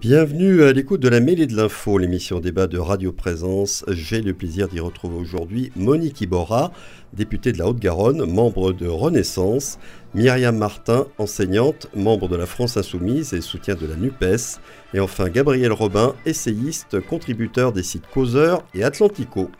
Bienvenue à l'écoute de la mêlée de l'info, l'émission débat de Radio Présence. J'ai le plaisir d'y retrouver aujourd'hui Monique Iborra, députée de la Haute-Garonne, membre de Renaissance, Myriam Martin, enseignante, membre de la France Insoumise et soutien de la NUPES, et enfin Gabriel Robin, essayiste, contributeur des sites Causeur et Atlantico.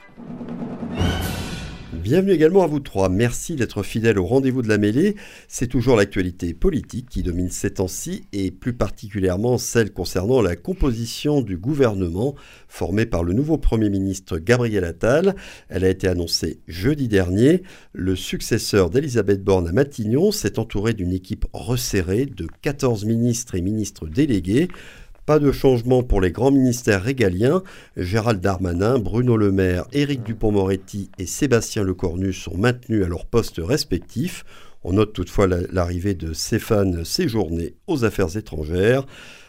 Bienvenue également à vous trois. Merci d'être fidèles au rendez-vous de la mêlée. C'est toujours l'actualité politique qui domine ces temps-ci et plus particulièrement celle concernant la composition du gouvernement formé par le nouveau Premier ministre Gabriel Attal. Elle a été annoncée jeudi dernier. Le successeur d'Elisabeth Borne à Matignon s'est entouré d'une équipe resserrée de 14 ministres et ministres délégués. Pas de changement pour les grands ministères régaliens. Gérald Darmanin, Bruno Le Maire, Éric Dupont-Moretti et Sébastien Lecornu sont maintenus à leurs postes respectifs. On note toutefois l'arrivée de Stéphane Séjourné aux affaires étrangères.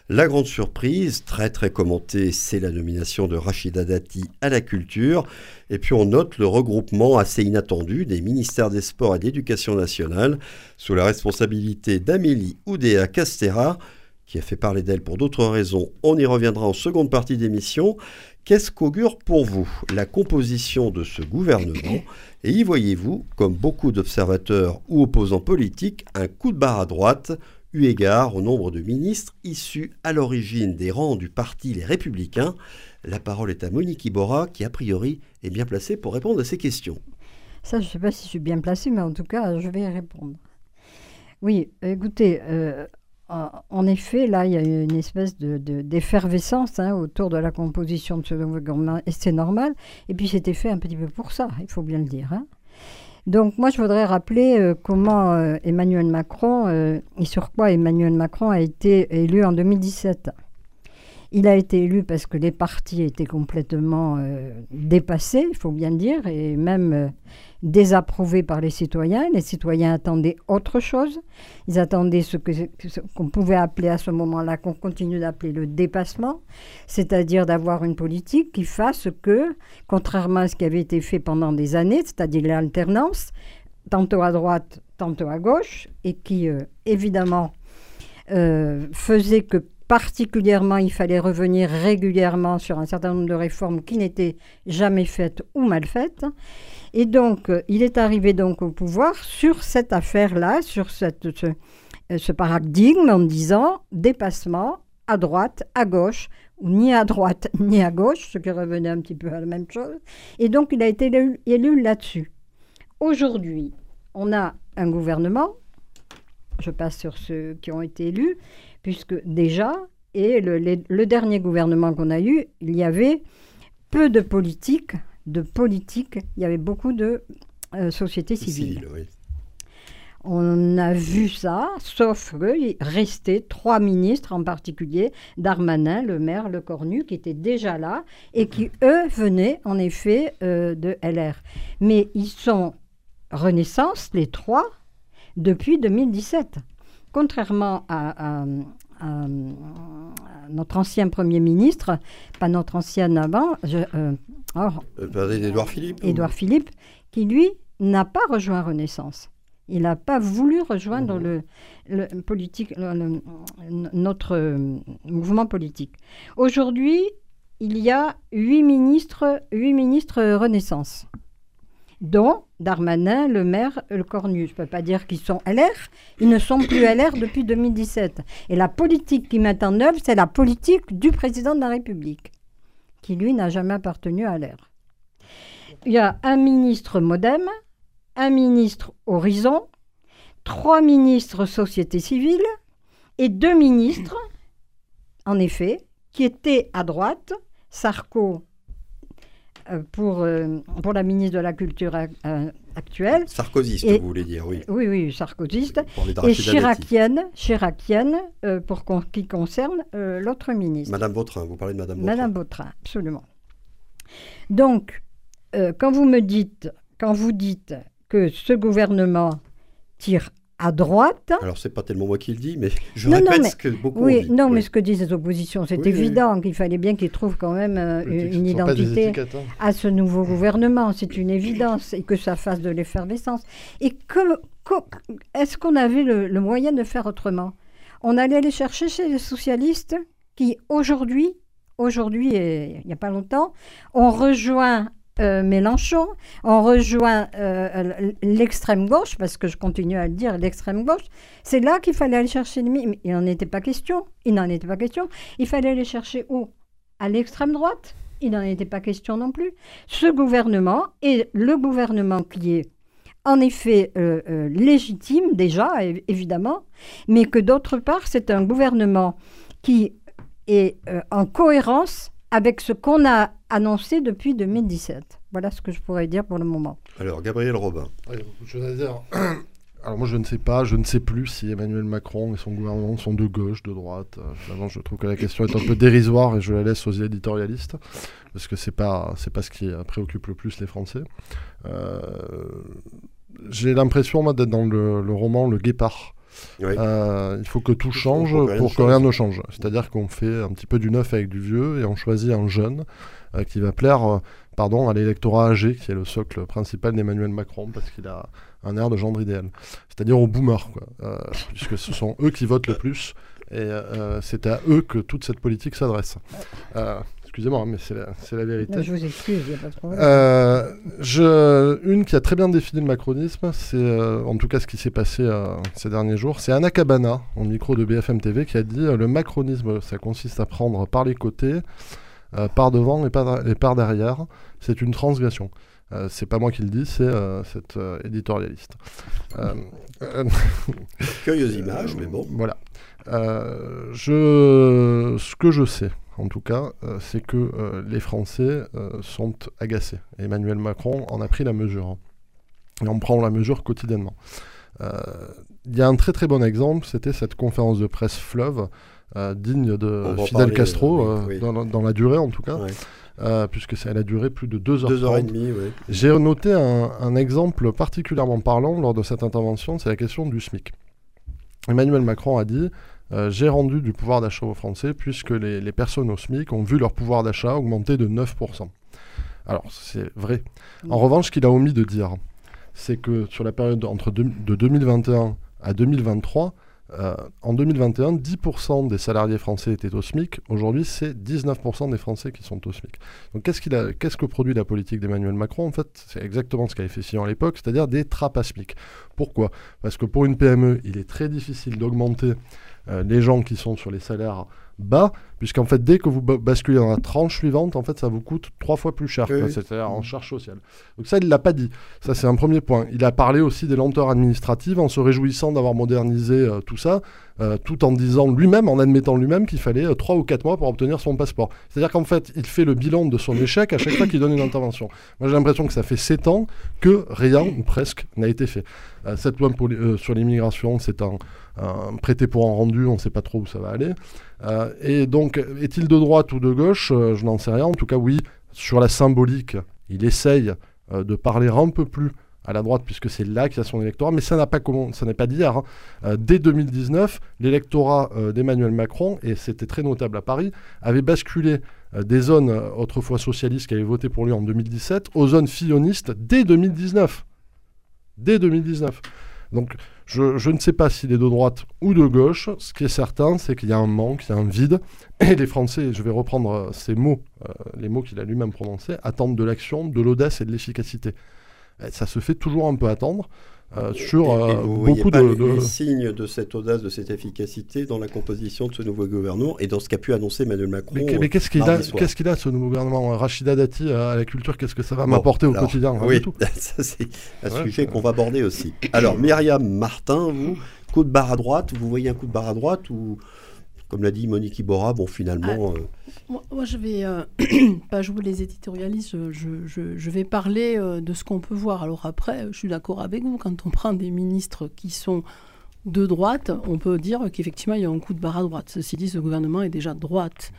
La grande surprise, très très commentée, c'est la nomination de Rachida Dati à la culture. Et puis on note le regroupement assez inattendu des ministères des Sports et d'Éducation nationale sous la responsabilité d'Amélie Oudéa Castera qui a fait parler d'elle pour d'autres raisons. On y reviendra en seconde partie d'émission. Qu'est-ce qu'augure pour vous la composition de ce gouvernement Et y voyez-vous, comme beaucoup d'observateurs ou opposants politiques, un coup de barre à droite, eu égard au nombre de ministres issus à l'origine des rangs du parti Les Républicains La parole est à Monique Iborra, qui a priori est bien placée pour répondre à ces questions. Ça, je ne sais pas si je suis bien placée, mais en tout cas, je vais y répondre. Oui, écoutez, euh, en effet, là, il y a une espèce d'effervescence de, hein, autour de la composition de ce gouvernement, et c'est normal. Et puis, c'était fait un petit peu pour ça, il faut bien le dire. Hein. Donc, moi, je voudrais rappeler euh, comment euh, Emmanuel Macron, euh, et sur quoi Emmanuel Macron a été élu en 2017. Il a été élu parce que les partis étaient complètement dépassés, il faut bien le dire, et même désapprouvé par les citoyens. Les citoyens attendaient autre chose. Ils attendaient ce qu'on pouvait appeler à ce moment-là, qu'on continue d'appeler le dépassement, c'est-à-dire d'avoir une politique qui fasse que, contrairement à ce qui avait été fait pendant des années, c'est-à-dire l'alternance, tantôt à droite, tantôt à gauche, et qui, euh, évidemment, euh, faisait que particulièrement, il fallait revenir régulièrement sur un certain nombre de réformes qui n'étaient jamais faites ou mal faites. Et donc, euh, il est arrivé donc au pouvoir sur cette affaire-là, sur euh, ce, paradigme en disant dépassement à droite, à gauche, ou ni à droite ni à gauche, ce qui revenait un petit peu à la même chose. Et donc, il a été élu, là-dessus. Aujourd'hui, on a un gouvernement, je passe sur ceux qui ont été élus, puisque déjà, et le, le dernier gouvernement qu'on a eu, il y avait peu de politique de politique, il y avait beaucoup de euh, sociétés civiles. On a vu ça, sauf qu'il restait trois ministres en particulier, Darmanin, le maire, le Cornu, qui étaient déjà là et qui, eux, venaient en effet euh, de LR. Mais ils sont Renaissance, les trois, depuis 2017. Contrairement à, notre ancien Premier ministre, pas notre ancien avant, je, euh, Or, Édouard Philippe Édouard Philippe, qui lui n'a pas rejoint Renaissance. Il n'a pas voulu rejoindre mhm. le, politique, notre euh, mouvement politique. Aujourd'hui, il y a huit ministres, huit ministres Renaissance, dont Darmanin, Le Maire, Le Cornu. Je ne peux pas dire qu'ils sont LR, ils ne sont plus LR depuis 2017. Et la politique qu'ils mettent en œuvre, c'est la politique du président de la République qui lui n'a jamais appartenu à l'air. Il y a un ministre Modem, un ministre Horizon, trois ministres Société civile et deux ministres, en effet, qui étaient à droite, Sarko pour, euh, pour la ministre de la Culture euh, actuelle. Sarkozyste, vous voulez dire, oui. Oui, oui, sarkozyste. Et chiracienne, chiracienne pour qui concerne l'autre ministre. Madame Vautrin, vous parlez de Madame Vautrin. Madame Vautrin, absolument. Donc, quand vous me dites, quand vous dites que ce gouvernement tire à droite. Alors, c'est pas tellement moi qui le dis, mais je répète ce que beaucoup oui, dit. Non, mais ce que disent les oppositions, c'est évident qu'il fallait bien qu'ils trouvent quand même euh, une identité hein. à ce nouveau gouvernement. C'est une évidence et que ça fasse de l'effervescence. Et que, est-ce qu'on avait le, le, moyen de faire autrement? On allait aller chercher chez les socialistes qui, aujourd'hui, aujourd'hui et il n'y a pas longtemps, ont rejoint euh, Mélenchon, on rejoint euh, l'extrême gauche, parce que je continue à le dire, l'extrême gauche, c'est là qu'il fallait aller chercher l'ennemi. Il n'en était pas question. Il n'en était pas question. Il fallait aller chercher où? À l'extrême droite? Il n'en était pas question non plus. Ce gouvernement est le gouvernement qui est en effet euh, légitime déjà, évidemment, mais que d'autre part, c'est un gouvernement qui est en cohérence avec ce qu'on a annoncé depuis 2017. Voilà ce que je pourrais dire pour le moment. Alors, Gabriel Robin. je dire. Alors moi je ne sais pas, je ne sais plus si Emmanuel Macron et son gouvernement sont de gauche, de droite. Euh, je trouve que la question est un peu dérisoire et je la laisse aux éditorialistes parce que c'est pas c'est pas ce qui préoccupe le plus les Français. Euh, j'ai l'impression d'être dans le, le, roman Le Guépard euh, il faut que tout change pour que rien ne change. C'est-à-dire qu'on fait un petit peu du neuf avec du vieux et on choisit un jeune euh, qui va plaire euh, pardon, à l'électorat âgé, qui est le socle principal d'Emmanuel Macron, parce qu'il a un air de gendre idéal. C'est-à-dire aux boomers, puisque ce sont eux qui votent le plus et c'est à eux que toute cette politique s'adresse. Excusez-moi, mais c'est la, vérité. je vous excuse, il n'y a pas de problème. Euh, une qui a très bien défini le macronisme, c'est euh, en tout cas ce qui s'est passé euh, ces derniers jours, c'est Anna Cabana, en micro de BFM TV, qui a dit le macronisme, ça consiste à prendre par les côtés, par devant et par, et par derrière. C'est une transgression. c'est pas moi qui le dis, c'est cet éditorialiste. Curieuse image, mais bon. Voilà. je, ce que je sais, en tout cas, euh, c'est que euh, les Français euh, sont agacés. Emmanuel Macron en a pris la mesure. Et on prend la mesure quotidiennement. Il y a un très très bon exemple, c'était cette conférence de presse fleuve, digne de Fidel Castro, Dans, la durée en tout cas. puisque ça a duré plus de deux heures. Deux heures et demie, oui. J'ai noté un, exemple particulièrement parlant lors de cette intervention, c'est la question du SMIC. Emmanuel Macron a dit euh, j'ai rendu du pouvoir d'achat aux Français puisque les, personnes au SMIC ont vu leur pouvoir d'achat augmenter de 9%. Alors, c'est vrai. En revanche, ce qu'il a omis de dire, c'est que sur la période entre de 2021 à 2023, euh, en 2021, 10% des salariés français étaient au SMIC. Aujourd'hui, c'est 19% des Français qui sont au SMIC. Donc, qu'est-ce, qu'il a, qu'est-ce que produit la politique d'Emmanuel Macron? En fait, c'est exactement ce qu'avait fait Fillon à l'époque, c'est-à-dire des trappes à SMIC. Pourquoi? Parce que pour une PME, il est très difficile d'augmenter les gens qui sont sur les salaires bas, puisqu'en fait, dès que vous basculez dans la tranche suivante, en fait, ça vous coûte trois fois plus cher, c'est-à-dire en charge sociale. Donc ça, il ne l'a pas dit. Ça, c'est un premier point. Il a parlé aussi des lenteurs administratives en se réjouissant d'avoir modernisé euh, tout ça, euh, tout en disant lui-même, en admettant lui-même qu'il fallait trois ou quatre mois pour obtenir son passeport. C'est-à-dire qu'en fait, il fait le bilan de son échec à chaque fois qu'il donne une intervention. Moi, j'ai l'impression que ça fait sept ans que rien, ou presque, n'a été fait. cette loi sur l'immigration, c'est un prêté pour un rendu, on ne sait pas trop où ça va aller. Euh, et donc, est-il de droite ou de gauche euh, Je n'en sais rien. En tout cas, oui, sur la symbolique, il essaye euh, de parler un peu plus à la droite, puisque c'est là qu'il y a son électorat, mais ça pas ça n'est pas d'hier. Hein. dès 2019, l'électorat d'Emmanuel Macron, et c'était très notable à Paris, avait basculé des zones autrefois socialistes qui avaient voté pour lui en 2017 aux zones fillonistes dès 2019. Dès 2019. Donc je, ne sais pas s'il est de droite ou de gauche. Ce qui est certain, c'est qu'il y a un manque, il y a un vide. Et les Français, je vais reprendre ces mots, euh, les mots qu'il a lui-même prononcés, attendent de l'action, de l'audace et de l'efficacité. Ça se fait toujours un peu attendre. Euh, sur euh, beaucoup de, de... Les signes de cette audace, de cette efficacité dans la composition de ce nouveau gouvernement et dans ce qu'a pu annoncer Emmanuel Macron. Mais, qu'est-ce qu'il a, qu'est-ce qu'il a ce nouveau gouvernement Rachida Dati à la culture, qu'est-ce que ça va m'apporter au quotidien Oui, ça c'est un sujet qu'on va aborder aussi. Alors Myriam Martin, vous, coup de barre à droite, vous voyez un coup de barre à droite ou comme l'a dit Monique Iborra, bon, finalement. Ah, euh, moi, je vais euh, pas jouer les éditorialistes, je, je, vais parler euh, de ce qu'on peut voir. Alors après, je suis d'accord avec vous, quand on prend des ministres qui sont de droite, on peut dire qu'effectivement, il y a un coup de barre à droite. Ceci dit, ce gouvernement est déjà de droite.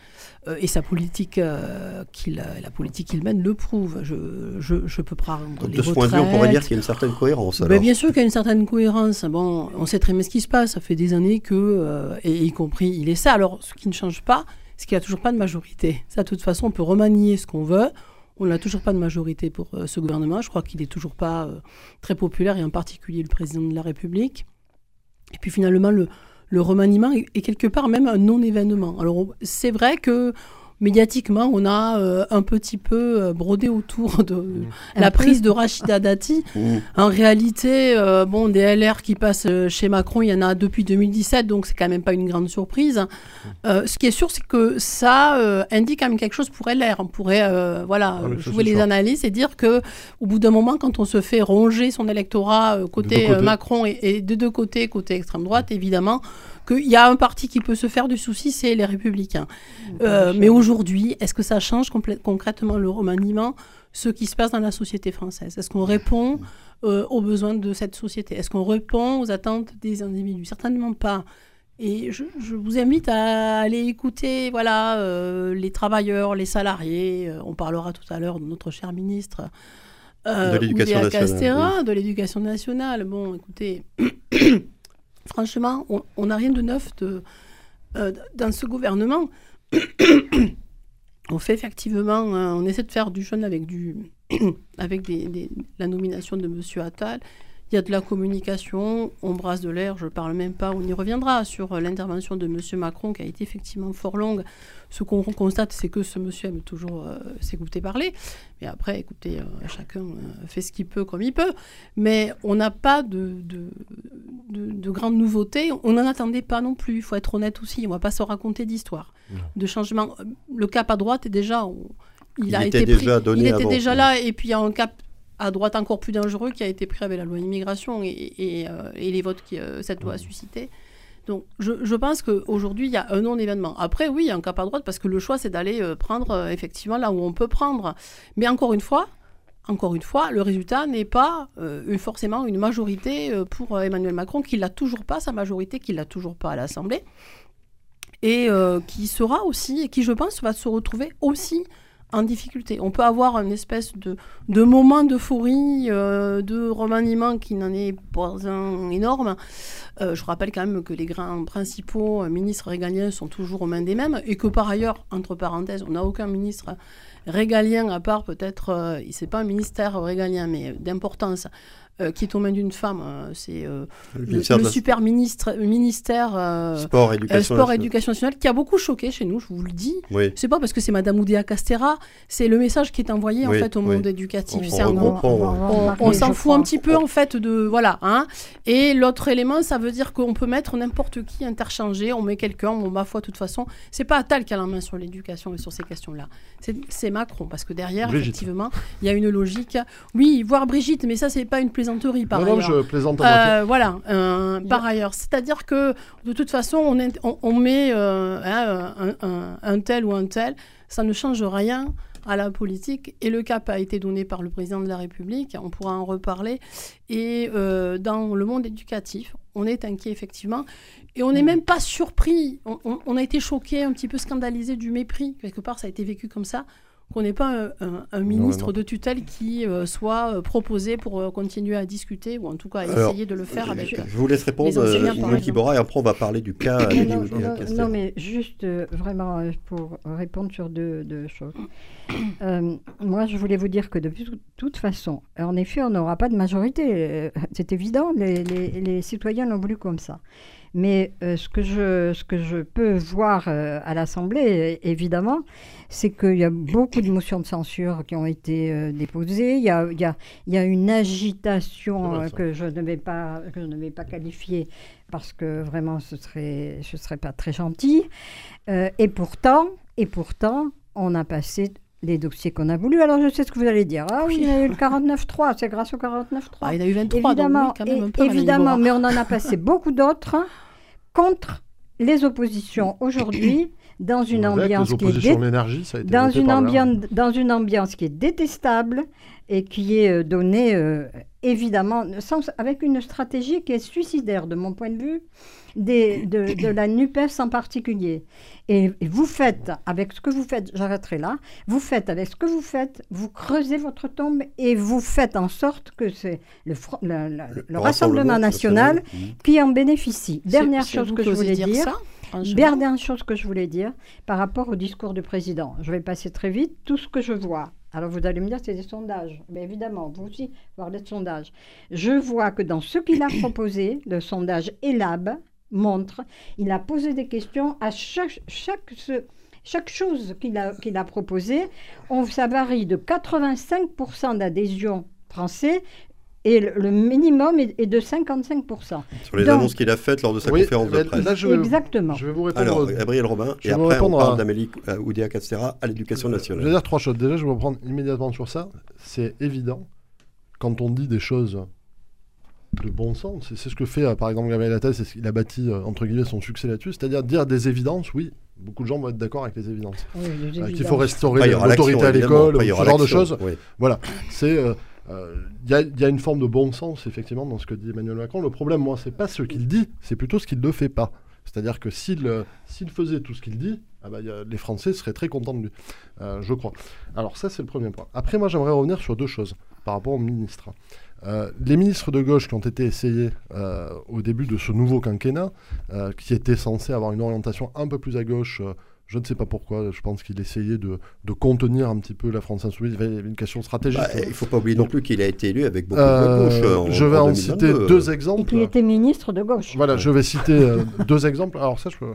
Euh, et sa politique, euh, qu'il, la politique qu'il mène le prouve. Je, je, je peux prendre les De ce point de vue, on pourrait dire qu'il y a une certaine cohérence. Ben, bien sûr qu'il y a une certaine cohérence. Bon, on sait très bien ce qui se passe. Ça fait des années que, euh, et y compris, il est ça. Alors, ce qui ne change pas, c'est qu'il n'y a toujours pas de majorité. Ça, de toute façon, on peut remanier ce qu'on veut. On n'a toujours pas de majorité pour ce gouvernement. Je crois qu'il n'est toujours pas très populaire, et en particulier le président de la République. Et puis finalement, le, le remaniement est, quelque part même un non-événement. Alors c'est vrai que médiatiquement, on a euh, un petit peu euh, brodé autour de mmh. la prise de Rachida Dati. Mmh. En réalité, euh, bon, des LR qui passent chez Macron, il y en a depuis 2017, donc c'est quand même pas une grande surprise. Mmh. ce qui est sûr, c'est que ça indique quand même quelque chose pour LR. On pourrait, voilà, ah jouer les analyses et dire que au bout d'un moment, quand on se fait ronger son électorat côté Macron et, et, de deux côtés, côté extrême droite, évidemment qu'il y a un parti qui peut se faire du souci, c'est les Républicains. Euh, mais aujourd'hui, est-ce que ça change concrètement le remaniement, ce qui se passe dans la société française? Est-ce qu'on répond euh, aux besoins de cette société? Est-ce qu'on répond aux attentes des individus? Certainement pas. Et je, vous invite à aller écouter voilà, euh, les travailleurs, les salariés. on parlera tout à l'heure de notre cher ministre. de l'éducation nationale. De l'éducation nationale. Bon, écoutez, Franchement, on n'a rien de neuf euh, dans ce gouvernement. on fait effectivement, euh, on essaie de faire du jeune avec, du, avec la nomination de M. Attal. Il y a de la communication, on brasse de l'air, je ne parle même pas, on y reviendra sur euh, l'intervention de M. Macron qui a été effectivement fort longue. Ce qu'on constate, c'est que ce monsieur aime toujours euh, s'écouter parler. Mais après, écoutez, euh, chacun fait ce qu'il peut comme il peut. Mais on n'a pas de, de, de, grandes nouveautés. On n'en attendait pas non plus, il faut être honnête aussi. On ne va pas se raconter d'histoire, de changement. Le cap à droite est déjà... Il, a été déjà donné Il était déjà là, et puis il y a un cap à droite encore plus dangereux qui a été pris avec la loi immigration et, et, euh, les votes que euh, cette loi a suscité. Donc je, je pense qu'aujourd'hui, il y a un non-événement. Après, oui, il y a un cap à droite parce que le choix, c'est d'aller euh, prendre effectivement là où on peut prendre. Mais encore une fois, encore une fois, le résultat n'est pas forcément une majorité pour Emmanuel Macron, qui l'a toujours pas, sa majorité, qui l'a toujours pas à l'Assemblée, et qui sera aussi, et qui je pense va se retrouver aussi en difficulté. On peut avoir une espèce de, moment d'euphorie, euh, de remaniement qui n'en est pas un énorme. Euh, je rappelle quand même que les grands principaux ministres régaliens sont toujours aux mains des mêmes et que par ailleurs, entre parenthèses, on n'a aucun ministre régalien à part peut-être, euh, c'est pas un ministère régalien, mais d'importance, euh, qui est aux mains d'une femme. Euh, c'est euh, le, super ministre, ministère sport, éducation, sport éducation nationale qui a beaucoup choqué chez nous, je vous le dis. Oui. C'est pas parce que c'est Madame Oudéa Castera, c'est le message qui est envoyé en fait au monde éducatif. C'est un gros. On, s'en fout un petit peu en fait de voilà. Hein. Et l'autre élément, ça veut dire qu'on peut mettre n'importe qui interchangé. On met quelqu'un. Bon, ma foi, de toute façon, c'est pas Attal qui a la main sur l'éducation et sur ces questions-là. C'est Macron parce que derrière, effectivement, il y a une logique. Oui, voir Brigitte, mais ça, c'est pas une plaisanterie par ailleurs. Non, je plaisante euh, Voilà, euh, par ailleurs. C'est-à-dire que de toute façon, on, on, met euh, hein, un, tel ou un tel, ça ne change rien à la politique. Et le cap a été donné par le président de la République, on pourra en reparler. Et dans le monde éducatif, on est inquiet effectivement. Et on n'est même pas surpris. On, on, a été choqué, un petit peu scandalisé du mépris. Quelque part, ça a été vécu comme ça qu'on n'ait pas un, ministre de tutelle qui euh, soit euh, proposé pour euh, continuer à discuter ou en tout cas essayer de le faire avec. Je vous laisse répondre, Louis Bora, et après on va parler du cas. non, non, mais juste vraiment pour répondre sur deux, choses. moi, je voulais vous dire que de toute façon, en effet, on n'aura pas de majorité. C'est évident, les, les citoyens l'ont voulu comme ça. Mais euh, ce, que je, ce que je peux voir euh, à l'Assemblée, évidemment, c'est qu'il y a beaucoup de motions de censure qui ont été euh, déposées. Il y a, il y a, il y a une agitation que, je ne vais pas, que je ne vais pas qualifier parce que vraiment ce serait, ce serait pas très gentil. et pourtant, et pourtant, on a passé les dossiers qu'on a voulu. Alors, je sais ce que vous allez dire. Ah oui, il y a eu le 49.3, c'est grâce au 49.3. Ah, il y a eu 23, évidemment, donc oui, quand même un peu Évidemment, mais on en a passé beaucoup d'autres contre les oppositions aujourd'hui dans une ambiance qui est dé- dans une ambiance dans une ambiance qui est détestable et qui est euh, donnée euh, évidemment sans- avec une stratégie qui est suicidaire de mon point de vue des, de, de la NUPES en particulier. Et, et vous faites, avec ce que vous faites, j'arrêterai là, vous faites avec ce que vous faites, vous creusez votre tombe et vous faites en sorte que c'est le, Fro- le- le- le Rassemblement national qui en bénéficie. Dernière chose que je voulais dire, dire. ça, franchement. Dernière chose que je voulais dire par rapport au discours du président. Je vais passer très vite. Tout ce que je vois. Alors vous allez me dire c'est des sondages. Mais évidemment, vous aussi, voir des sondages. Je vois que dans ce qu'il a proposé, le sondage ELAB montre, il a posé des questions à chaque, chaque, ce- chaque chose qu'il a, qu'il a proposé. On, ça varie de 85% d'adhésion français et le, le minimum est, est de 55%. Sur les Donc- annonces qu'il a faites lors de sa Oui, conférence de presse. là, je vais, Exactement. je vais vous répondre. Alors, Gabriel Robin, Je et vais vous après on parle à- d'Amélie euh, Oudéa Castera à l'éducation Je vais nationale. dire trois choses. Déjà, je vais reprendre immédiatement sur ça. C'est évident, quand on dit des choses de bon sens, et c'est ce que fait euh, par exemple Gabriel Attal, c'est ce qu'il a bâti euh, entre guillemets son succès là-dessus, c'est-à-dire dire des évidences, oui, beaucoup de gens vont être d'accord avec les évidences. Oui, Euh, Qu'il faut restaurer l'autorité à l'école, Après, il y ce genre de choses. oui. Voilà, c'est euh, euh, il y, a- il y a une forme de bon sens effectivement dans ce que dit Emmanuel Macron. Le problème, moi, c'est pas ce qu'il dit, c'est plutôt ce qu'il ne fait pas. C'est-à-dire que s'il euh, s'il faisait tout ce qu'il dit, ah bah, a- les Français seraient très contents de lui, euh, je crois. Alors ça, c'est le premier point. Après, moi, j'aimerais revenir sur deux choses par rapport aux ministres. Euh, les ministres de gauche qui ont été essayés euh, au début de ce nouveau quinquennat, euh, qui était censé avoir une orientation un peu plus à gauche, euh, je ne sais pas pourquoi, je pense qu'il essayait de, de contenir un petit peu la France insoumise, il y avait une question stratégique. Bah, il ne faut pas oublier non plus qu'il a été élu avec beaucoup Euh, de gauche. en- je vais en, 2022. citer deux Et exemples. qui était ministre de gauche. Voilà, je vais citer deux exemples. Alors ça, je peux...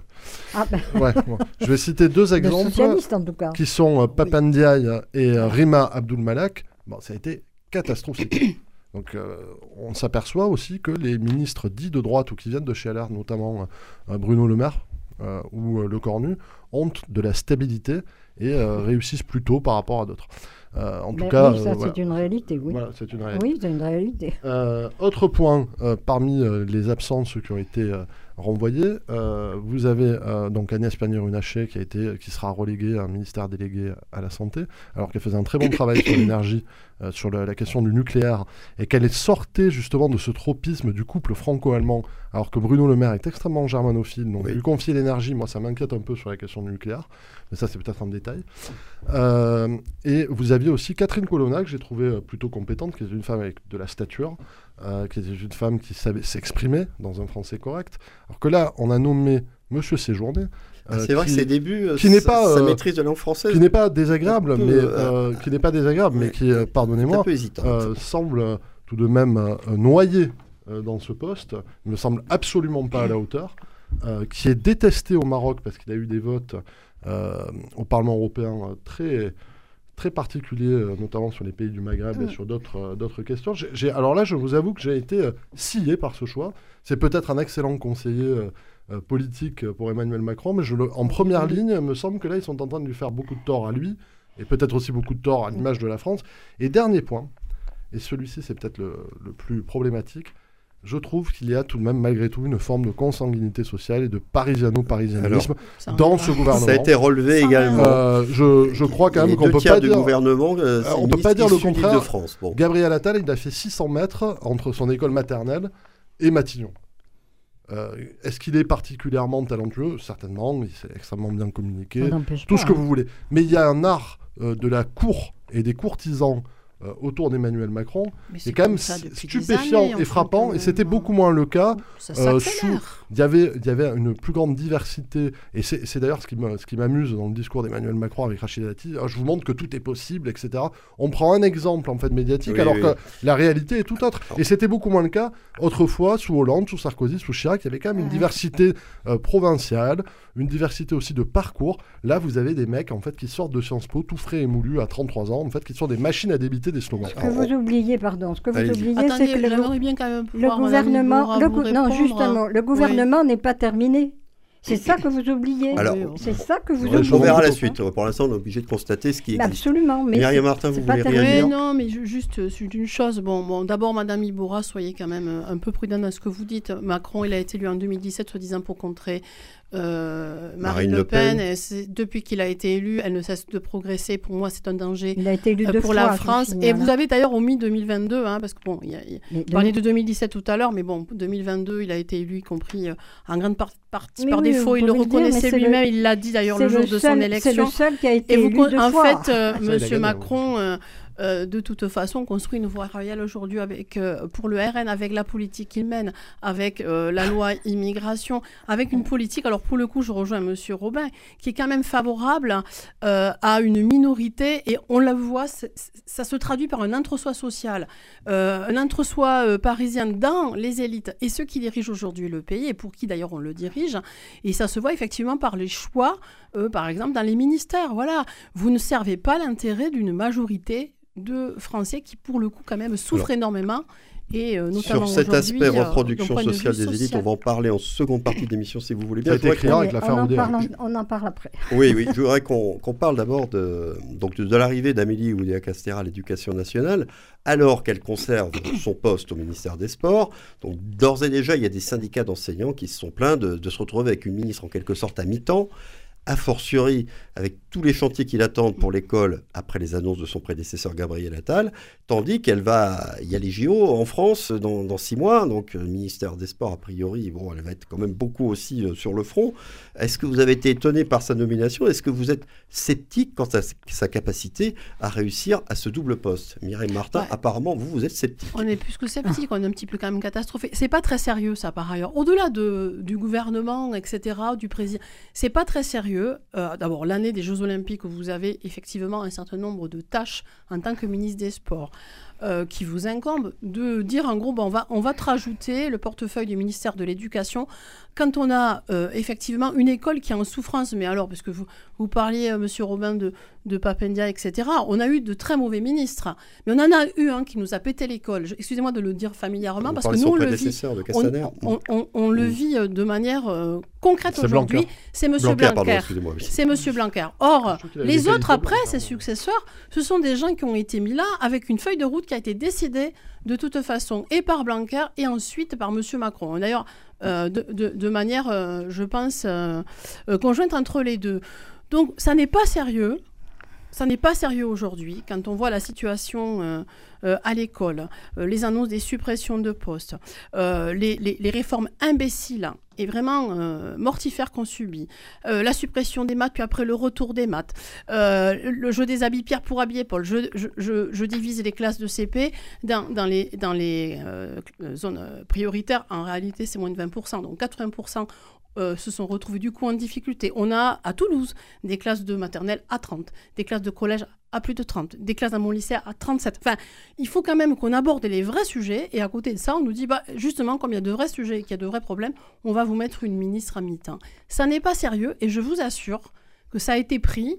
Ah, ben, ouais, bon. je vais citer deux de exemples socialiste en tout cas. qui sont euh, Papandiaï et euh, Rima Abdul Malak. Bon, ça a été catastrophique. Donc euh, on s'aperçoit aussi que les ministres dits de droite ou qui viennent de chez LR, notamment euh, Bruno Le Maire euh, ou Le Cornu, ont de la stabilité et réussissent plutôt par rapport à d'autres. En tout cas, oui, ça voilà. c'est une réalité, oui. Voilà, c'est une réalité. Oui, c'est une réalité. Autre point, parmi les absences qui ont été renvoyées, euh, vous avez euh, donc Agnès Pannier-Runacher qui, a été, qui sera reléguée à un ministère délégué à la santé, alors qu'elle faisait un très bon travail sur l'énergie, euh, sur la question du nucléaire, et qu'elle sortait justement de ce tropisme du couple franco-allemand, alors que Bruno Le Maire est extrêmement germanophile, donc Oui. lui confier l'énergie, moi ça m'inquiète un peu sur la question du nucléaire, mais ça c'est peut-être un détail. Euh, et vous aviez aussi Catherine Colonna, que j'ai trouvée plutôt compétente, qui est une femme avec de la stature, euh, qui était une femme qui savait s'exprimer dans un français correct. Alors que là, on a nommé Monsieur Séjourné. Ah, euh, c'est vrai qui, que ses débuts, euh, qui n'est sa- pas, sa maîtrise de langue française, qui n'est pas désagréable, peu, mais qui n'est pas désagréable, mais qui, pardonnez-moi, semble tout de même noyé dans ce poste. Il me semble absolument pas à la hauteur. qui est détesté au Maroc parce qu'il a eu des votes au Parlement européen très très particuliers, euh, notamment sur les pays du Maghreb et Mm. sur d'autres euh, d'autres questions. Alors là, je vous avoue que j'ai été euh, scié par ce choix. C'est peut-être un excellent conseiller politique pour Emmanuel Macron, mais je le- en première Oui. ligne, il me semble que là, ils sont en train de lui faire beaucoup de tort à lui, et peut-être aussi beaucoup de tort à l'image de la France. Et dernier point, et celui-ci c'est peut-être le, le plus problématique, je trouve qu'il y a tout de même malgré tout une forme de consanguinité sociale et de parisiano-parisianisme dans ce gouvernement. Ça a été relevé également. Euh, je, je crois quand même qu'on deux peut tiers pas du dire... gouvernement, euh, on peut pas dire le contraire. d'Île-de-France. Bon. Gabriel Attal, il a fait 600 mètres entre son école maternelle et Matignon. Euh, Est-ce qu'il est particulièrement talentueux? Certainement, il s'est extrêmement bien communiqué, tout pas, ce que hein. vous voulez. Mais il y a un art euh, de la cour et des courtisans euh, autour d'Emmanuel Macron c'est quand même stupéfiant années, en et frappant, et c'était beaucoup moins le cas Ça euh, s'accélère. Il y avait, il y avait une plus grande diversité, et c'est c'est d'ailleurs ce qui me- ce qui m'amuse dans le discours d'Emmanuel Macron avec Rachid Dati. Ah, je vous montre que tout est possible, etc. On prend un exemple en fait médiatique, Oui, alors oui. que la réalité est tout autre. Et c'était beaucoup moins le cas autrefois sous Hollande, sous Sarkozy, sous Chirac. Il y avait quand même une Ouais. diversité euh, provinciale, une diversité aussi de parcours. Là, vous avez des mecs en fait qui sortent de Sciences Po, tout frais et moulu à 33 ans, en fait, qui sont des machines à débiter des slogans. Ce que vous oubliez, pardon, ce que vous Allez-y. oubliez, c'est que le, bien quand même le gouvernement, le non, justement, le gouvernement n'est pas terminé. C'est ça que vous oubliez. Alors, c'est ça que vous oubliez. On verra la suite. Pour l'instant, on est obligé de constater ce qui existe. Absolument, mais Myriam c'est- Martin, vous pas voulez terminé. réagir Oui, non, mais ju- juste euh, une chose. Bon, bon d'abord, Madame Iboura, soyez quand même euh, un peu prudente dans ce que vous dites. Macron, il a été élu en 2017, soi-disant pour contrer euh, Marine, Le Pen, depuis qu'il a été élu, elle ne cesse de progresser. Pour moi, c'est un danger il a été élu pour la France. Et vous avez d'ailleurs omis 2022, hein, parce que bon, il, a, parlait de 2017 tout à l'heure, mais bon, 2022, il a été élu, y compris en grande partie par défaut. il le reconnaissait lui-même. Il l'a dit d'ailleurs le jour de son élection. C'est le seul qui a été et vous, élu En fois. fait, euh, Monsieur Macron. Euh, de toute façon, construit une voie royale aujourd'hui avec, euh, pour le RN, avec la politique qu'il mène, avec euh, la loi immigration, avec une politique, alors pour le coup, je rejoins Monsieur Robin, qui est quand même favorable à une minorité, et on la voit, ça se traduit par un entre-soi social, un entre-soi parisien dans les élites et ceux qui dirigent aujourd'hui le pays, et pour qui d'ailleurs on le dirige, et ça se voit effectivement par les choix, par exemple, dans les ministères. Voilà, vous ne servez pas l'intérêt d'une majorité de Français qui, pour le coup, quand même, souffrent énormément. Et euh, notamment Sur cet aspect euh, reproduction sociale des élites, on va en parler en seconde partie d'émission si vous voulez bien. avec on, en parle, on en parle après. Oui, oui, je voudrais qu'on parle d'abord de, donc de, l'arrivée d'Amélie Oudéa-Castéra à l'éducation nationale, alors qu'elle conserve son poste au ministère des Sports. Donc d'ores et déjà, il y a des syndicats d'enseignants qui se sont plaints de, de se retrouver avec une ministre en quelque sorte à mi-temps a fortiori avec tous les chantiers qui l'attendent pour l'école après les annonces de son prédécesseur Gabriel Attal, tandis qu'elle va, il y a les JO en France dans, six mois, donc le ministère des Sports a priori, bon, elle va être quand même beaucoup aussi euh, sur le front. Est-ce que vous avez été étonné par sa nomination? Est-ce que vous êtes sceptique quant à sa capacité à réussir à ce double poste? Mireille Martin, apparemment, vous, vous êtes sceptique. On est plus que sceptique, on est un petit peu quand même catastrophé. C'est pas très sérieux ça par ailleurs. Au-delà de, du gouvernement, etc., du président, c'est pas très sérieux euh, d'abord, l'année des Jeux Olympiques, vous avez effectivement un certain nombre de tâches en tant que ministre des Sports. Euh, qui vous incombe de dire en gros, on, va, on va te rajouter le portefeuille du ministère de l'Éducation quand on a euh, effectivement une école qui est en souffrance. Mais alors, parce que vous, vous parliez, euh, monsieur Robin, de, de Papendia, etc., on a eu de très mauvais ministres. Mais on en a eu un qui nous a pété l'école. Excusez-moi de le dire familièrement, parce que nous, on le, vit, on, on, le mm. vit de manière concrète aujourd'hui. C'est monsieur Blanquer. C'est monsieur Blanquer. Or, les autres, après, ses successeurs, ce sont des gens qui ont été mis là avec une feuille de route qui a été décidé de toute façon et par Blanquer et ensuite par M. Macron. D'ailleurs, euh, de, manière, euh, je pense, euh, conjointe entre les deux. Donc, ça n'est pas sérieux. Ça n'est pas sérieux aujourd'hui quand on voit la situation à l'école, les annonces des suppressions de postes, les, réformes imbéciles et vraiment euh, mortifère qu'on subit. Euh, la suppression des maths, puis après le retour des maths. Euh, le jeu des habits Pierre pour habiller Paul. Je, divise les classes de CP dans, dans les, dans les zones prioritaires. En réalité, c'est moins de 20%. Donc 80% se sont retrouvés du coup en difficulté. On a à Toulouse des classes de maternelle à 30, des classes de collège à plus de 30, des classes dans mon lycée à 37. Enfin, il faut quand même qu'on aborde les vrais sujets et à côté de ça, on nous dit bah, justement, comme il y a de vrais sujets et qu'il y a de vrais problèmes, on va vous mettre une ministre à mi-temps. Ça n'est pas sérieux et je vous assure que ça a été pris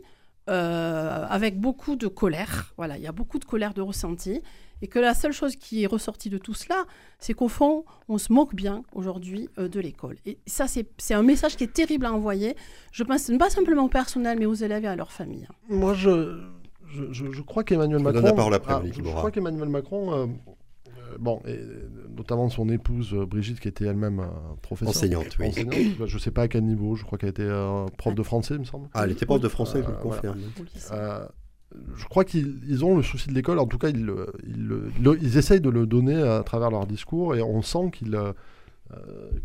euh, avec beaucoup de colère. Voilà, il y a beaucoup de colère de ressenti et que la seule chose qui est ressortie de tout cela, c'est qu'au fond, on se moque bien aujourd'hui euh, de l'école. Et ça, c'est un message qui est terrible à envoyer. Je pense pas simplement au personnel, mais aux élèves et à leurs familles. Moi, je, je, crois qu'Emmanuel Macron. Ah, je, crois qu'Emmanuel Macron. Euh, euh, bon, et notamment son épouse euh, Brigitte, qui était elle-même professeure. Enseignante, oui. Bah, je ne sais pas à quel niveau, je crois qu'elle était prof de français, il me semble. Ah, elle était prof de français, je le confirme. Je crois qu'ils ont le souci de l'école, en tout cas, ils, ils, essayent de le donner à travers leur discours, et on sent qu'ils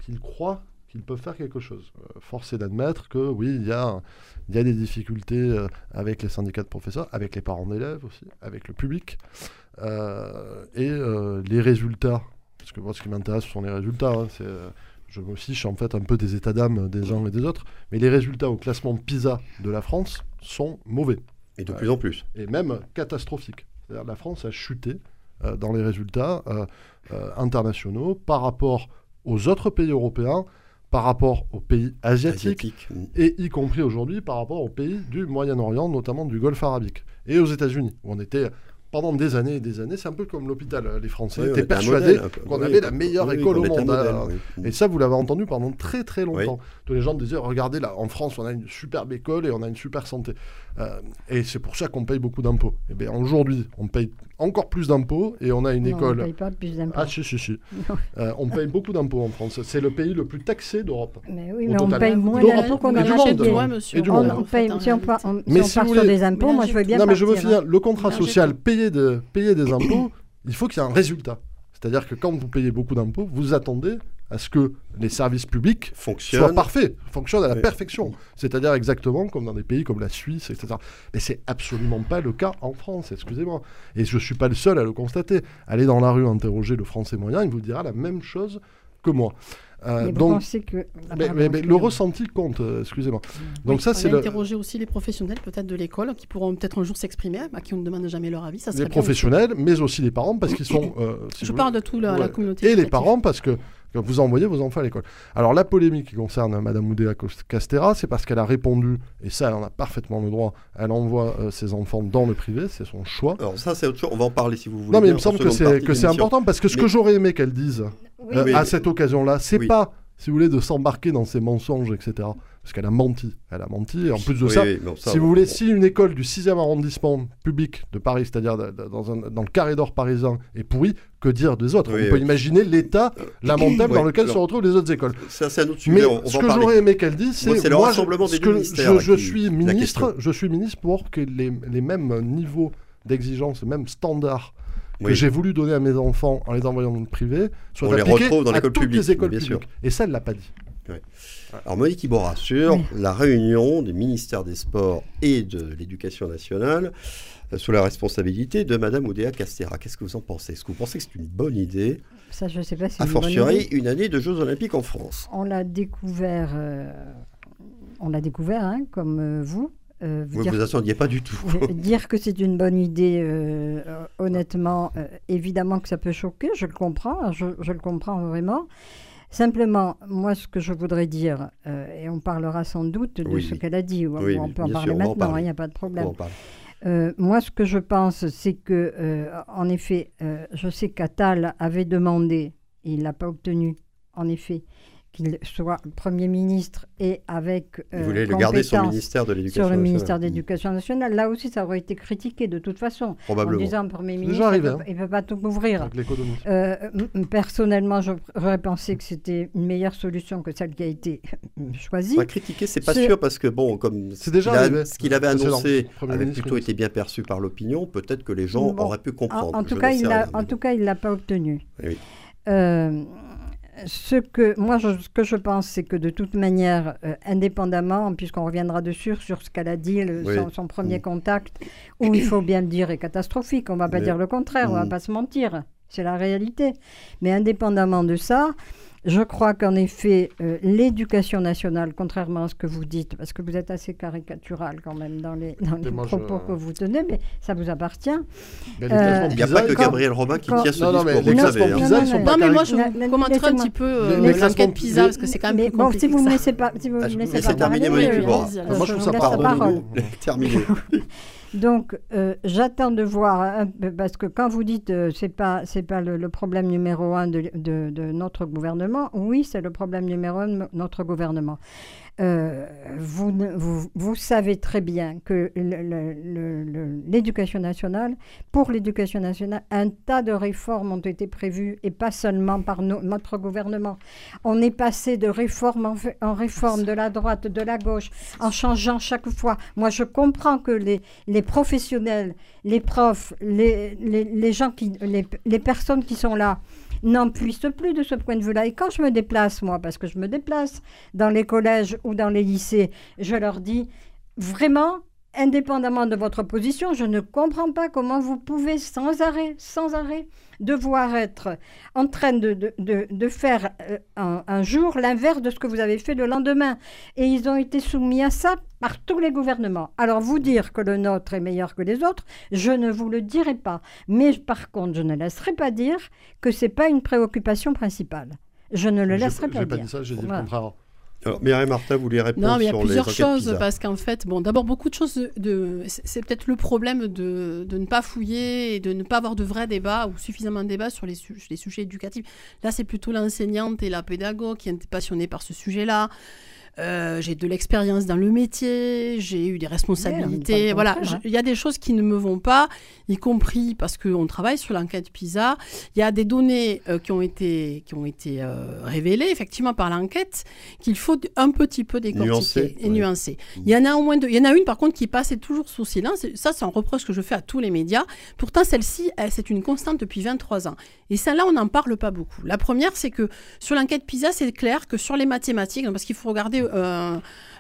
qu'ils croient qu'ils peuvent faire quelque chose. force est d'admettre que oui, il y a des difficultés euh, avec les syndicats de professeurs, avec les parents d'élèves aussi, avec le public. Euh, et euh, les résultats, parce que moi ce qui m'intéresse ce sont les résultats, hein, je me fiche en fait un peu des états d'âme des uns et des autres, mais les résultats au classement PISA de la France sont mauvais. Et de plus en plus. Et même catastrophiques. la France a chuté dans les résultats internationaux par rapport aux autres pays européens par rapport aux pays asiatiques, et y compris aujourd'hui par rapport aux pays du Moyen-Orient, notamment du Golfe arabique, et aux États-Unis, où on était pendant des années et des années, c'est un peu comme l'hôpital. Les Français Oui, étaient persuadés qu'on Oui, avait la meilleure école au monde. modèle. Et ça, vous l'avez entendu pendant très très longtemps. Tous les gens disaient, regardez là, en France, on a une superbe école et on a une super santé. Euh, et c'est pour ça qu'on paye beaucoup d'impôts. Et bien aujourd'hui, on paye encore plus d'impôts et on a une Non, école. On paye pas plus d'impôts. Ah si, si, si. Euh, on paye beaucoup d'impôts en France. C'est le pays le plus taxé d'Europe. mais oui, mais on total. paye moins d'impôts qu'on en achète. Ouais, monsieur. Et du On, paye, si on, part, on- Mais si part sur des impôts, moi je veux bien non, mais je veux finir. hein. Le contrat Mais social, payer, de, payer des impôts, il faut qu'il y ait un résultat. C'est-à-dire que quand vous payez beaucoup d'impôts, vous attendez à ce que les services publics Fonctionne. soient parfaits, fonctionnent à la Oui. perfection. C'est-à-dire exactement comme dans des pays comme la Suisse, etc. Mais c'est absolument pas le cas en France, excusez-moi. Et je suis pas le seul à le constater. Allez dans la rue interroger le français moyen, il vous dira la même chose que moi. Euh, donc, que. Ah, mais, pardon, mais- mais le ressenti compte, euh, excusez-moi. Donc ça, on c'est le... interrogé aussi les professionnels peut-être de l'école qui pourront peut-être un jour s'exprimer, à qui on ne demande jamais leur avis. Ça les aussi. professionnels, mais aussi les parents, parce qu'ils sont... euh, si Je parle voulez- de toute la, communauté. Et les parents, parce que que vous envoyez vos enfants à l'école. Alors la polémique qui concerne Madame Oudéa Castera, c'est parce qu'elle a répondu, et ça elle en a parfaitement le droit, elle envoie euh, ses enfants dans le privé, c'est son choix. Alors ça, c'est autre chose. On va en parler si vous voulez. Non mais il me semble que c'est important, parce que ce Mais- que j'aurais aimé qu'elle dise Oui, euh, Oui. à cette occasion-là, c'est Oui. pas, si vous voulez, de s'embarquer dans ces mensonges, etc. Parce qu'elle a menti. Elle a menti, et en plus de Oui, ça, oui, mais ça, si vous voulez, si une école du 6e arrondissement public de Paris, c'est-à-dire dans, un- dans le carré d'or parisien, est pourrie, que dire des autres? Oui, On peut imaginer l'état lamentable Oui, dans lequel alors- se retrouvent les autres écoles. Ça, c'est un autre sujet. Mais on, on ce que j'aurais aimé qu'elle dise, Moi, c'est c'est le moi, rassemblement je, des ce que ministères, je, je qui- suis ministre, je suis ministre pour que les, les mêmes niveaux d'exigence, les mêmes standards que Oui. j'ai voulu donner à mes enfants en les envoyant dans le privé soient On les appliqués retrouve dans à l'école toutes publique, les écoles publiques. Et ça, elle l'a pas dit. Alors Monique Iborra, sur Oui. la réunion des ministères des Sports et de l'Éducation nationale euh, sous la responsabilité de Madame Oudéa Castera. Qu'est-ce que vous en pensez? Est-ce que vous pensez que c'est une bonne idée? Ça, je ne sais pas si A c'est une bonne fortiori, idée. une année de Jeux Olympiques en France. On l'a découvert, euh, on l'a découvert, hein, comme euh, vous. Vous ne vous attendiez pas du tout. Dire que c'est une bonne idée, honnêtement, évidemment que ça peut choquer, je le comprends, je, je le comprends vraiment. Simplement, moi, ce que je voudrais dire, euh, et on parlera sans doute de Oui, ce oui. qu'elle a dit, ou Oui, on peut en parler sûr, maintenant, il parler. n'y a pas de problème. Euh, moi, ce que je pense, c'est que, euh, en effet, je sais qu'Attal avait demandé, et il ne l'a pas obtenu, en effet, qu'il soit Premier ministre et avec Il euh, voulait le garder sur le ministère de l'Éducation sur le nationale. ministère de l'Éducation nationale. Là aussi, ça aurait été critiqué de toute façon, en Probablement. disant Premier ministre, déjà arrivé, il ne peut, pas tout couvrir. Euh, personnellement, j'aurais pensé que c'était une meilleure solution que celle qui a été choisie. On va critiquer, c'est pas sûr parce que bon, comme C'est ce déjà a- ce qu'il avait annoncé avait ministre, plutôt été bien perçu par l'opinion, peut-être que les gens Bon. auraient pu En, comprendre. en Je tout cas, il l'a, rien. en tout cas, il l'a pas obtenu. Oui. Euh, ce que moi, je- ce que je pense, c'est que de toute manière, euh, indépendamment, puisqu'on reviendra dessus sur ce qu'elle a dit, le- Oui. son, son premier Mm. contact, où il faut bien le dire est catastrophique. On va pas Mais- dire le contraire, on va Mm. pas se mentir. C'est la réalité. Mais indépendamment de ça, je crois qu'en effet, euh, l'éducation nationale, contrairement à ce que vous dites, parce que vous êtes assez caricatural quand même dans les, dans les moi, je- propos que vous tenez, mais ça vous appartient. Euh, Il n'y a PISA, pas que quand- Gabriel Robin qui quand- tient ce Non, non, mais discours, hein. Non, mais moi, je commenterai un petit peu euh, l'enquête PISA, parce que c'est quand même compliqué si vous me laissez pas, si vous Ah, je- laissez laissez pas terminer parler, Monique euh. Moi, je trouve vous ça parole. Terminé. Donc, euh, j'attends de voir, peu- parce que quand vous dites euh, c'est pas c'est pas le, problème numéro un de- de notre gouvernement, oui, c'est le problème numéro un de notre gouvernement. Euh, vous, savez très bien que l'éducation nationale, pour l'éducation nationale, un tas de réformes ont été prévues et pas seulement par no- notre gouvernement. On est passé de réforme en, en réforme, de la droite, de la gauche, en changeant chaque fois. Moi, je comprends que les, professionnels, les profs, les, gens qui, les personnes qui sont là, n'en puissent plus de ce point de vue-là. Et quand je me déplace, moi, parce que je me déplace dans les collèges ou dans les lycées, je leur dis vraiment, indépendamment de votre position, je ne comprends pas comment vous pouvez sans arrêt, sans arrêt, devoir être en train de, de, de, de faire euh, un, un jour l'inverse de ce que vous avez fait le lendemain. Et ils ont été soumis à ça par tous les gouvernements. Alors vous dire que le nôtre est meilleur que les autres, je ne vous le dirai pas. Mais par contre, je ne laisserai pas dire que ce n'est pas une préoccupation principale. Je ne le laisserai J'ai pas pas dire. dit ça, j'ai dit Voilà. le contraire. Alors, Mireille Martin voulait répondre Non, mais il y a plusieurs choses, PISA. parce qu'en fait, bon, d'abord, beaucoup de choses, de, c'est c'est peut-être le problème de, de ne pas fouiller et de ne pas avoir de vrais débats ou suffisamment de débats sur les, su- les sujets éducatifs. Là, c'est plutôt l'enseignante et la pédagogue qui est passionnée par ce sujet-là. Euh, j'ai de l'expérience dans le métier, j'ai eu des responsabilités. Ouais, voilà, il y a des choses qui ne me vont pas, y compris parce qu'on travaille sur l'enquête PISA. Il y a des données euh, qui ont été, qui ont été euh, révélées effectivement par l'enquête qu'il faut un petit peu décortiquer Nuancer, et ouais. nuancer. Il y en a au moins deux. Il y en a une par contre qui passait toujours sous silence. Ça, c'est un reproche que je fais à tous les médias. Pourtant, celle-ci, elle, c'est une constante depuis 23 ans. Et celle-là, on n'en parle pas beaucoup. La première, c'est que sur l'enquête PISA, c'est clair que sur les mathématiques, parce qu'il faut regarder, euh,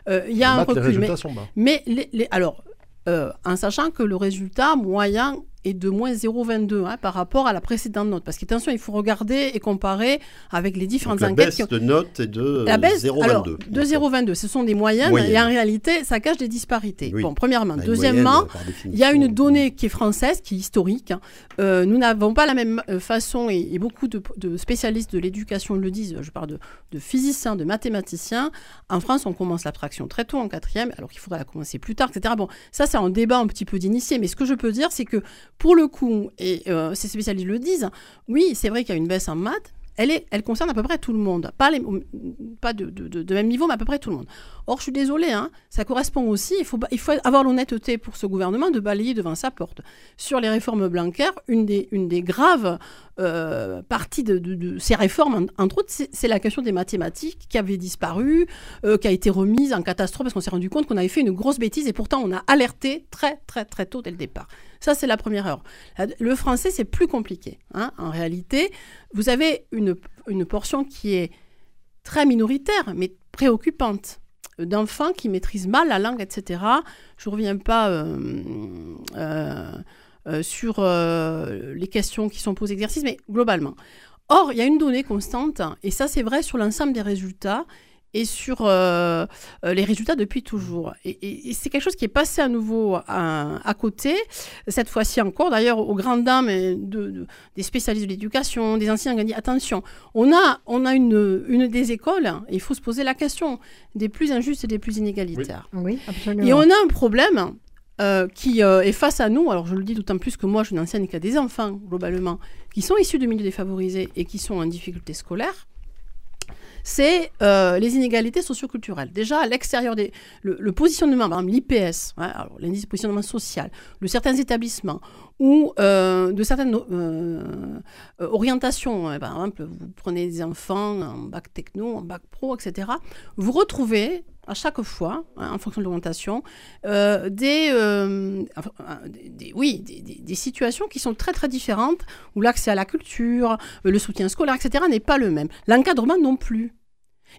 euh, il y a un les recul. Mais, résultats sont bas. mais les, les- alors, euh, en sachant que le résultat moyen est de moins 0,22 hein, par rapport à la précédente note. Parce qu'attention, il faut regarder et comparer avec les Donc, différentes la enquêtes baisse qui ont... de note est de La baisse, alors, 0,22. de 0,22, ce sont des moyennes, Moyennes. et en réalité, ça cache des disparités. Oui. Bon, premièrement. Bah, Deuxièmement, il y a une donnée qui est française, qui est historique. hein. Euh, nous n'avons pas la même euh, façon, et, et beaucoup de, de spécialistes de l'éducation le disent, je parle de, de physiciens, de mathématiciens. En France, on commence l'abstraction très tôt, en quatrième, alors qu'il faudrait la commencer plus tard, etc. Bon, ça, c'est un débat un petit peu d'initié, mais ce que je peux dire, c'est que pour le coup, et euh, ces spécialistes le disent, oui, c'est vrai qu'il y a une baisse en maths, elle, concerne à peu près tout le monde. Pas, de, même niveau, mais à peu près tout le monde. Or, je suis désolée, hein, ça correspond aussi, il faut, avoir l'honnêteté pour ce gouvernement de balayer devant sa porte. Sur les réformes blanquères, une des, graves euh, parties de, ces réformes, en- entre autres, c'est c'est la question des mathématiques qui avait disparu, euh, qui a été remise en catastrophe parce qu'on s'est rendu compte qu'on avait fait une grosse bêtise et pourtant on a alerté très très très tôt dès le départ. Ça, c'est la première. La- Le français, c'est plus compliqué. hein. En réalité, vous avez une, une portion qui est très minoritaire, mais préoccupante, d'enfants qui maîtrisent mal la langue, etc. Je ne reviens pas euh, euh, euh, sur les questions qui sont posées exercices, mais globalement. Or, il y a une donnée constante, et ça c'est vrai sur l'ensemble des résultats, et sur euh, euh, les résultats depuis toujours. Et, et- et c'est quelque chose qui est passé à nouveau à, à côté, cette fois-ci encore, d'ailleurs, aux grandes dames et de- de- des spécialistes de l'éducation, des anciens, on a dit attention, on a, on a une, une des écoles, il faut se poser la question, des plus injustes et des plus inégalitaires. Oui, absolument. Et on a un problème euh, qui euh, est face à nous. Alors je le dis d'autant plus que moi, je qui a des enfants, globalement, qui sont issus de milieux défavorisés et qui sont en difficulté scolaire. C'est euh, les inégalités socioculturelles. Déjà, à l'extérieur des. Le, positionnement, par exemple, l'IPS, hein, l'indice de positionnement social, de certains établissements ou euh, de certaines euh, orientations. hein. Par exemple, vous prenez des enfants en bac techno, en bac pro, etc. Vous retrouvez à chaque fois, hein, en fonction de l'orientation, euh, des, euh, euh, des- oui, des, situations qui sont très très différentes, où l'accès à la culture, le soutien scolaire, etc., n'est pas le même. L'encadrement non plus.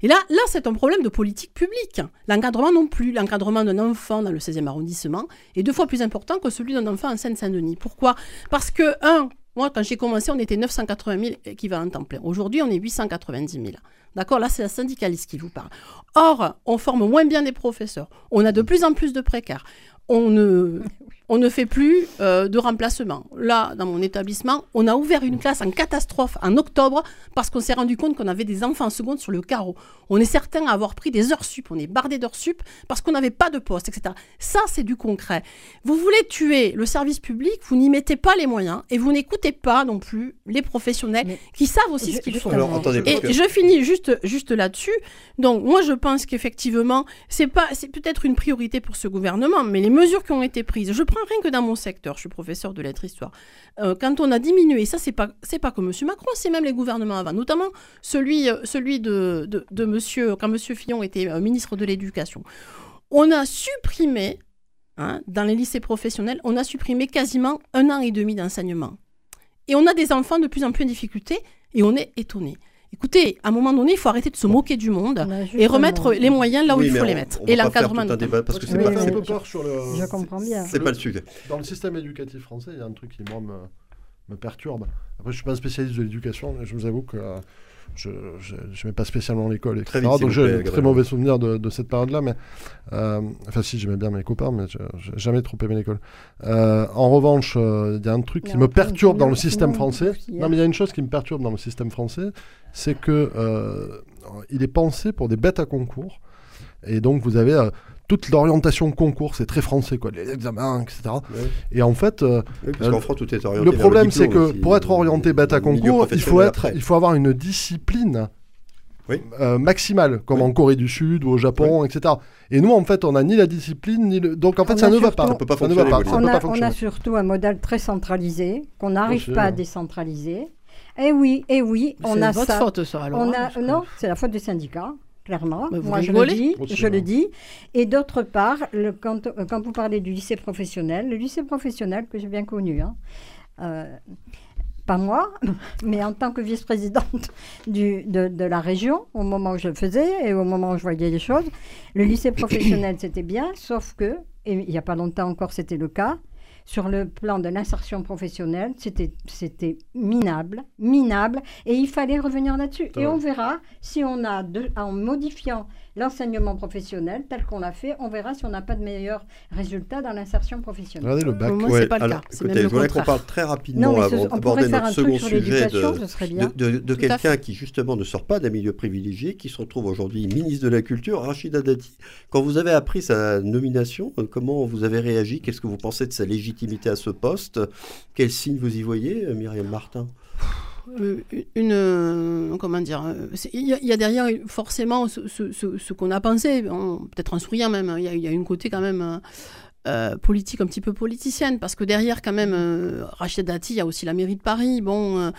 Et là, là c'est un problème de politique publique. L'encadrement non plus. L'encadrement d'un enfant dans le 16e arrondissement est deux fois plus important que celui d'un enfant en Seine-Saint-Denis. Pourquoi? Parce que, un, moi, quand j'ai commencé, on était 980 000 équivalents temps plein. Aujourd'hui, on est 890 000. D'accord? Là, c'est la syndicaliste qui vous parle. Or, on forme moins bien des professeurs. On a de plus en plus de précaires. On ne, on ne fait plus euh, de remplacement. Là, dans mon établissement, on a ouvert une classe en catastrophe en octobre parce qu'on s'est rendu compte qu'on avait des enfants en seconde sur le carreau. On est certain à avoir pris des heures sup. On est bardé d'heures sup parce qu'on n'avait pas de poste, etc. Ça, c'est du concret. Vous voulez tuer le service public, vous n'y mettez pas les moyens et vous n'écoutez pas non plus les professionnels Mais- qui savent aussi Je- ce qu'il je- faut. Alors, attendez, parce Et que- je finis juste, juste là-dessus. Donc, moi, je pense qu'effectivement, c'est pas, c'est peut-être une priorité pour ce gouvernement, mais les mesures qui ont été prises, je prends rien que dans mon secteur, je suis professeur de lettres histoire. Euh, quand on a diminué, ça, c'est pas, pas que M. Macron, c'est même les gouvernements avant, notamment celui, euh, de monsieur, quand M. Fillon était euh, ministre de l'Éducation. On a supprimé, hein, dans les lycées professionnels, on a supprimé quasiment un an et demi d'enseignement. Et on a des enfants de plus en plus en difficulté et on est étonné. Écoutez, à un moment donné, il faut arrêter de se moquer du monde On a et remettre les moyens là où Oui, il faut on- les mettre. on Et l'encadrement. tout un débat parce que c'est Oui, pas, oui, un c'est- peu je- peur sur le. Je comprends bien. c'est pas le sujet. Dans le système éducatif français, il y a un truc qui, moi, me, me perturbe. Après, je suis pas un spécialiste de l'éducation, mais je vous avoue que euh, je n'aimais pas spécialement l'école, etc. Très vite, donc j'ai très mauvais souvenir de, de cette période-là. Mais euh, enfin, si j'aimais bien mes copains, mais je- j'ai jamais trop aimé l'école. Euh, en revanche, euh, il y a un truc qui me perturbe dans le système français. Non, mais il y a une chose qui me perturbe dans le système français, c'est que euh, il est pensé pour des bêtes à concours, et donc vous avez euh, toute l'orientation concours, c'est très français, quoi, les examens, etc. Ouais. Et en fait, euh, Oui, parce Euh, qu'en France, tout est orienté le problème, c'est que aussi, pour être euh, orienté milieu concours, il faut, être, il faut avoir une discipline Oui. euh, maximale, comme Oui. en Corée du Sud ou au Japon, etc. Et nous, en fait, on n'a ni la discipline, ni le... Donc, en fait, On ça ne va pas. Ça peut pas Ça ne va pas. on, peut pas a, on a surtout un modèle très centralisé qu'on n'arrive pas à décentraliser. Et oui, et oui, on C'est a votre ça. faute, ça, alors. On hein, a, non, c'est la faute des syndicats, clairement. Vous Moi, je le dis. Je le dis. Et d'autre part, le- quand, euh, quand vous parlez du lycée professionnel, le lycée professionnel que j'ai bien connu, hein, euh, pas moi, mais en tant que vice-présidente de, de la région, au moment où je le faisais et au moment où je voyais les choses, le lycée professionnel, c'était bien, sauf que, et il n'y a pas longtemps encore, c'était le cas, sur le plan de l'insertion professionnelle, c'était c'était minable, minable, et il fallait revenir là-dessus. Et on verra si on a, de- en modifiant l'enseignement professionnel tel qu'on l'a fait, on verra si on n'a pas de meilleurs résultats dans l'insertion professionnelle. Regardez le bac. Pour moi, Ouais, c'est pas le alors, cas. Écoutez, même le je voudrais qu'on parle très rapidement Non, avant d'aborder notre un second sujet de, de, quelqu'un qui justement ne sort pas d'un milieu privilégié, qui se retrouve aujourd'hui ministre de la Culture, Rachida Dati. Quand vous avez appris sa nomination, euh, comment vous avez réagi? Qu'est-ce que vous pensez de sa légitimité à ce poste? Quels signes vous y voyez, euh, Myriam Martin? Une euh, comment dire euh, il y, a- il y a derrière forcément ce, ce- ce- ce qu'on a pensé peut-être en souriant même hein, il y, a- il y a une côté quand même euh, euh, politique un petit peu politicienne parce que derrière quand même euh, Rachid Dati il y a aussi la mairie de Paris bon euh,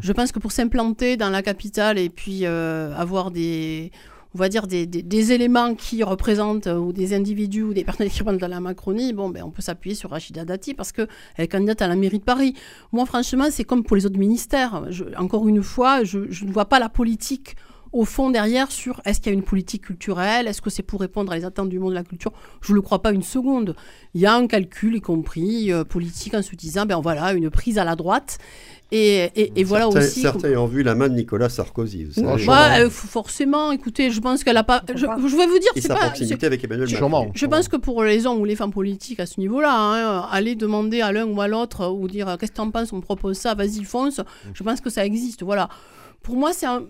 je pense que pour s'implanter dans la capitale et puis euh, avoir des on va dire des, des- éléments qui représentent euh, ou des individus ou des personnalités qui représentent la Macronie, bon, ben, on peut s'appuyer sur Rachida Dati parce qu'elle est candidate à la mairie de Paris. Moi, franchement, c'est comme pour les autres ministères. Encore une fois, je, je ne vois pas la politique au fond derrière sur est-ce qu'il y a une politique culturelle, est-ce que c'est pour répondre à les attentes du monde de la culture. Je ne le crois pas une seconde. Il y a un calcul, y compris euh, politique, en se disant, ben voilà, une prise à la droite. Et, et- et voilà certains, aussi. Certains ayant vu la main de Nicolas Sarkozy. vous savez. Ouais, euh, forcément, écoutez, je pense qu'elle a pas. Je, je vais vous dire, Et c'est sa pas. proximité avec Emmanuel je- Macron. Sûrement. Je pense que pour les hommes ou les femmes politiques à ce niveau-là, hein, aller demander à l'un ou à l'autre ou dire qu'est-ce que t'en penses, on me propose ça, vas-y fonce, je pense que ça existe. Voilà. Pour moi, c'est un-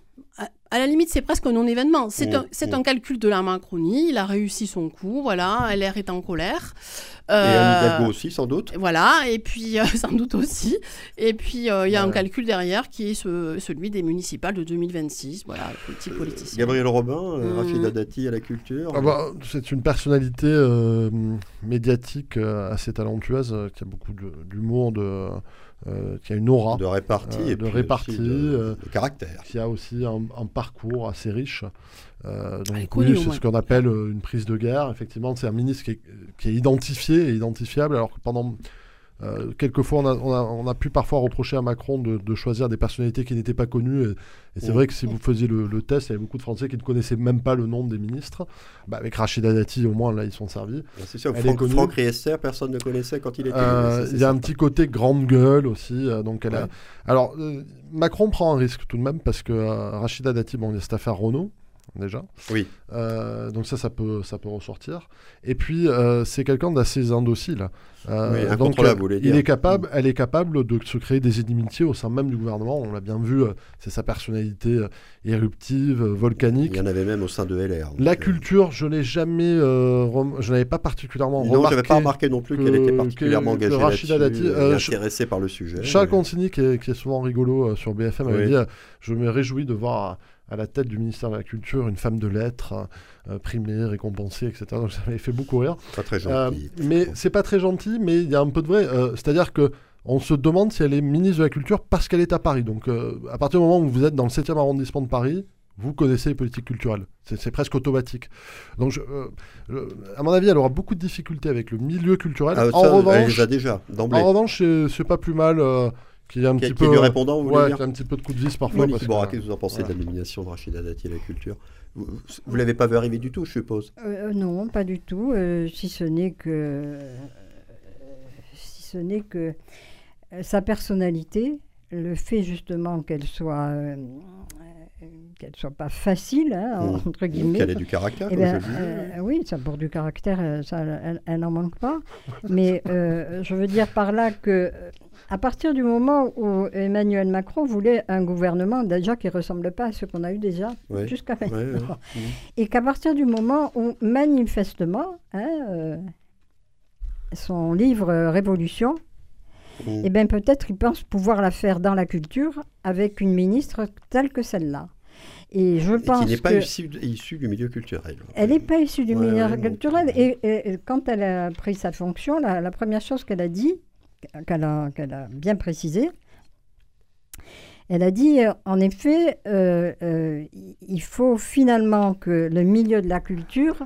à- la limite, c'est presque un non-événement. C'est Mmh, un, c'est mmh. un calcul de la Macronie. Il a réussi son coup. Voilà, LR est en colère. Et Euh, Hidalgo aussi, sans doute. voilà, et puis euh, sans doute aussi. Et puis euh, il y a un calcul derrière qui est ce- celui des municipales de 2026. Voilà, politique politicienne. Gabriel Robin, euh, Mmh. Rachida Dati à la culture. Ah bah, c'est une personnalité euh, médiatique euh, assez talentueuse, euh, qui a beaucoup de- d'humour, de, euh, qui a une aura, de répartie euh, et de répartie, aussi de, euh, de caractère. qui a aussi un, un parcours assez riche. Euh, donc oui, c'est ce qu'on appelle une prise de guerre. Effectivement, c'est un ministre qui est, qui est identifié et identifiable, alors que pendant euh, quelquefois, on a, on, a, on a pu parfois reprocher à Macron de, de choisir des personnalités qui n'étaient pas connues. Et, et c'est Mm. vrai que si vous faisiez le, le test, il y avait beaucoup de Français qui ne connaissaient même pas le nom des ministres. Bah, avec Rachida Dati, au moins, là, ils sont servis. C'est sûr, Elle est Franck, connue. Franck Riester, personne ne connaissait quand il était. Euh, Il y a un petit côté grande gueule aussi. euh, donc elle a... Ouais. Alors, euh, Macron prend un risque tout de même parce que euh, Rachida Dati, bon, il y a cette affaire Renault, déjà. Oui. Euh, donc ça, ça peut, ça peut ressortir. Et puis, euh, c'est quelqu'un d'assez indocile. Euh, Oui, donc, vous il dire. est capable, elle est capable de se créer des inimitiés au sein même du gouvernement. On l'a bien vu, c'est sa personnalité éruptive, volcanique. Il y en avait même au sein de LR. La culture, je l'ai jamais, rem- je n'avais pas particulièrement Non, remarqué. j'avais pas remarqué non plus qu'elle que- était particulièrement que- que engagée là-dessus, Dati, et intéressée par le sujet. Charles mais- Consigny, qui est, qui est souvent rigolo sur BFM, avait Oui. dit Je me réjouis de voir à, la tête du ministère de la Culture une femme de lettres, euh, primée, récompensée, etc. Donc ça m'avait fait beaucoup rire. Pas très Euh, gentil. mais c'est pas très gentil, mais il y a un peu de vrai. euh, C'est-à-dire que on se demande si elle est ministre de la Culture parce qu'elle est à Paris. Donc euh, à partir du moment où vous êtes dans le 7e arrondissement de Paris, vous connaissez les politiques culturelles. C'est presque automatique. Donc, je- euh, je- à mon avis, elle aura beaucoup de difficultés avec le milieu culturel. Ah, en ça, elle revanche, les a déjà, d'emblée. en revanche, c'est- c'est pas plus mal euh, qu'il y ait un Qui petit qui est peu. du répondant, vous voulez ouais, dire un petit peu de coup de vis parfois. Parce que- qu'est-ce que vous en pensez voilà. de la nomination de Rachida Dati à la culture Vous ne l'avez pas vu arriver du tout, je suppose. Euh, non, pas du tout. euh, si ce n'est que, euh, si ce n'est que euh, sa personnalité le fait justement qu'elle soit euh, qu'elle soit pas facile, hein, Mm. entre guillemets. Qu'elle ait du caractère, Eh comme ben, je dis. euh, oui, ça pour du caractère, euh, ça, elle, n'en manque pas. Mais euh, je veux dire par là que, euh, à partir du moment où Emmanuel Macron voulait un gouvernement déjà qui ne ressemble pas à ce qu'on a eu déjà Ouais. jusqu'à maintenant, ouais. Mm. et qu'à partir du moment où manifestement, hein, euh, son livre euh, Révolution, Mm. eh bien peut-être il pense pouvoir la faire dans la culture avec une ministre telle que celle-là. Et je Et pense qui n'est pas issue, issue du milieu culturel. Elle n'est pas issue du Ouais, milieu ouais, culturel. Et, et- et quand elle a pris sa fonction, la, la première chose qu'elle a dit, qu'elle a, bien précisé, elle a dit, euh, en effet, euh, euh, il- il faut finalement que le milieu de la culture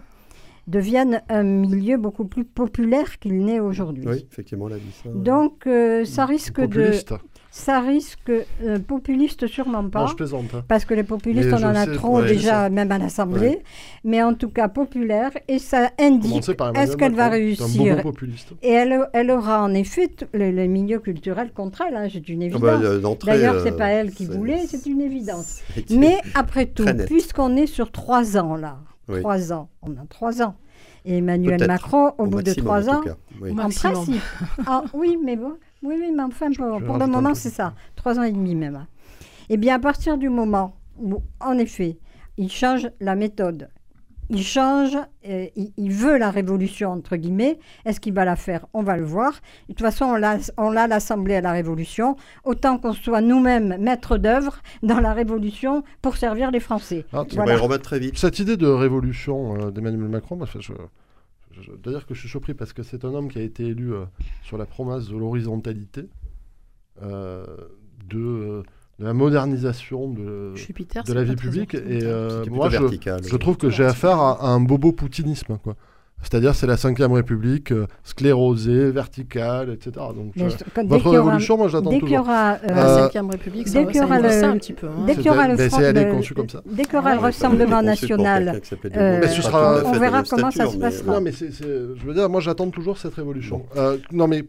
devienne un milieu beaucoup plus populaire qu'il n'est aujourd'hui. Oui, effectivement, elle a dit ça. Donc, euh, ça risque Populiste. de... Ça risque... euh, populiste, sûrement pas. Non, je plaisante. hein. Parce que les populistes, Mais on en a sais- trop ouais, déjà, même à l'Assemblée. Mais en tout cas, populaire. Et ça indique. Est-ce Emmanuel qu'elle va réussir populiste. Et elle, elle aura en effet t- le, le milieu culturel contre elle. hein, c'est une Ah évidence. bah, euh, d'entrée, D'ailleurs, c'est pas elle qui voulait, c'est une évidence. Mais après tout, puisqu'on est sur trois ans là, Oui. trois ans, on a trois ans. Et Emmanuel Macron, au, bout de trois ans. Oui. En principe. Ah, oui, mais bon, oui, oui, mais enfin, pour, le moment, c'est ça. Trois ans et demi même. Eh bien, à partir du moment où, en effet, il change la méthode, il change, euh, il, il veut la révolution, entre guillemets, est-ce qu'il va la faire? On va le voir. De toute façon, on l'a on l'a l'Assemblée à la révolution. Autant qu'on soit nous-mêmes maîtres d'œuvre dans la révolution pour servir les Français. Ah, va Voilà. y remettre très vite. Cette idée de révolution euh, d'Emmanuel Macron, moi, je, je- d'ailleurs que je suis surpris parce que c'est un homme qui a été élu euh, sur la promesse de l'horizontalité, euh, de, euh, de la modernisation de, Jupiter, de c'est la vie publique. Et euh, moi, je, vertical. je trouve que j'ai affaire à, à un bobo poutinisme. Quoi. C'est-à-dire, c'est la Ve République, euh, sclérosée, verticale, etc. Donc, euh, je- quand- dès votre qu'il y aura- révolution, moi, j'attends Dès qu'il y toujours. aura, euh, La Cinquième République, dès ça, qu'il y ça aura le- un petit peu. hein. dès qu'il y aura le est le- conçue comme ça. Dès qu'il y aura le Rassemblement national, euh, on verra comment ça se passera. Non, mais je veux dire, moi, j'attends toujours cette révolution. Euh, non, mais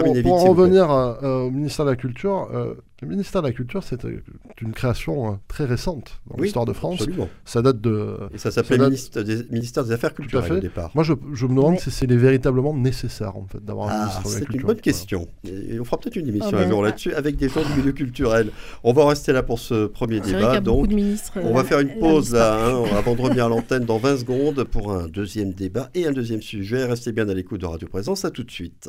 pour, en s'il vous plaît. revenir à- euh, au ministère de la Culture, euh, le ministère de la Culture, c'est euh, une création euh, très récente dans Oui, l'histoire de France. Absolument. Ça date de. Et ça s'appelait Ça date- ministre des, ministère des Affaires culturelles fait. au départ. Moi, je, je me demande Ouais. si c'est véritablement nécessaire, en fait, d'avoir un Ah, ministre de la c'est Culture. une bonne question. Et on fera peut-être une émission Ah un ben, jour ah. là-dessus avec des gens du milieu culturel. On va rester là pour ce premier C'est débat. Donc, on va euh, faire une pause là, hein, avant de revenir à l'antenne dans 20 secondes pour un deuxième débat et un deuxième sujet. Restez bien à l'écoute de Radio Présence. À tout de suite.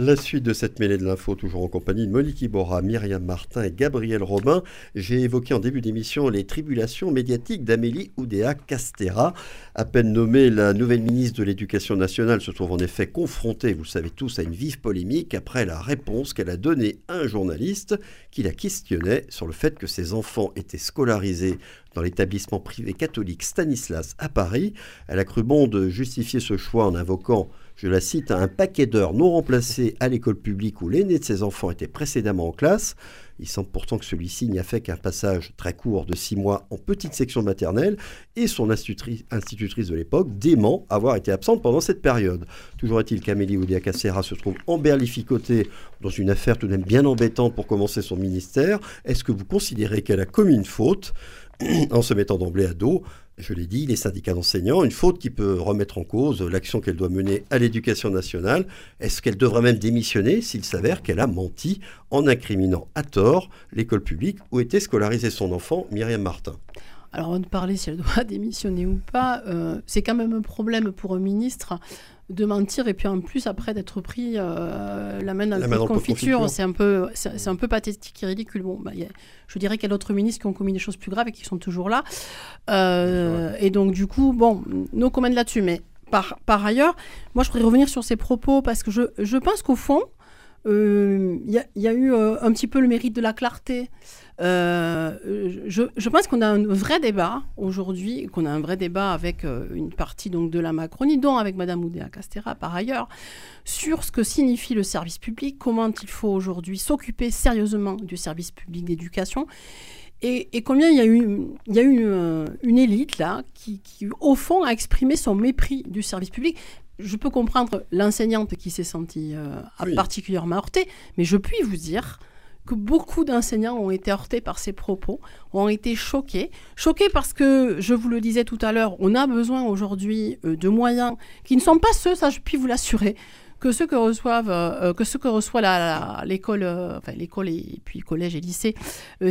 La suite de cette mêlée de l'info, toujours en compagnie de Monique Iborra, Myriam Martin et Gabriel Robin. J'ai évoqué en début d'émission les tribulations médiatiques d'Amélie Oudéa Castera. À peine nommée, la nouvelle ministre de l'Éducation nationale se trouve en effet confrontée, vous le savez tous, à une vive polémique après la réponse qu'elle a donnée à un journaliste qui la questionnait sur le fait que ses enfants étaient scolarisés dans l'établissement privé catholique Stanislas à Paris. Elle a cru bon de justifier ce choix en invoquant je la cite, un paquet d'heures non remplacées à l'école publique où l'aîné de ses enfants était précédemment en classe. Il semble pourtant que celui-ci n'y a fait qu'un passage très court de six mois en petite section maternelle et son institutrice, de l'époque dément avoir été absente pendant cette période. Toujours est-il qu'Amélie Oudéa-Casséra se trouve emberlificotée dans une affaire tout de même bien embêtante pour commencer son ministère. Est-ce que vous considérez qu'elle a commis une faute? en se mettant d'emblée à dos je l'ai dit, les syndicats d'enseignants, une faute qui peut remettre en cause l'action qu'elle doit mener à l'éducation nationale. Est-ce qu'elle devrait même démissionner s'il s'avère qu'elle a menti en incriminant à tort l'école publique où était scolarisé son enfant, Myriam Martin? Alors, avant de parler si elle doit démissionner ou pas, euh, c'est quand même un problème pour un ministre de mentir et puis en plus après d'être pris euh, la main dans La le pot de confiture, confiture. c'est un peu c'est un peu pathétique et ridicule. Bon, bah, a- je dirais qu'il y a d'autres ministres qui ont commis des choses plus graves et qui sont toujours là. Euh, et donc du coup, bon, nos commentaires là-dessus. Mais par, par ailleurs, moi je voudrais revenir sur ces propos parce que je, je pense qu'au fond, il y, y, a eu un petit peu le mérite de la clarté. Euh, je, je, pense qu'on a un vrai débat aujourd'hui, qu'on a un vrai débat avec euh, une partie donc de la Macronie, dont avec Madame Oudéa Castera par ailleurs, sur ce que signifie le service public, comment il faut aujourd'hui s'occuper sérieusement du service public d'éducation. Et, et, combien il y a eu, il y a eu une, euh, une élite là qui, qui, au fond, a exprimé son mépris du service public, je peux comprendre l'enseignante qui s'est sentie euh, particulièrement heurtée, mais je puis vous dire beaucoup d'enseignants ont été heurtés par ces propos, ont été choqués. Choqués parce que, je vous le disais tout à l'heure, on a besoin aujourd'hui euh, de moyens qui ne sont pas ceux, ça je puis vous l'assurer, que ceux que reçoivent, euh, reçoit l'école, euh, et puis collège et lycée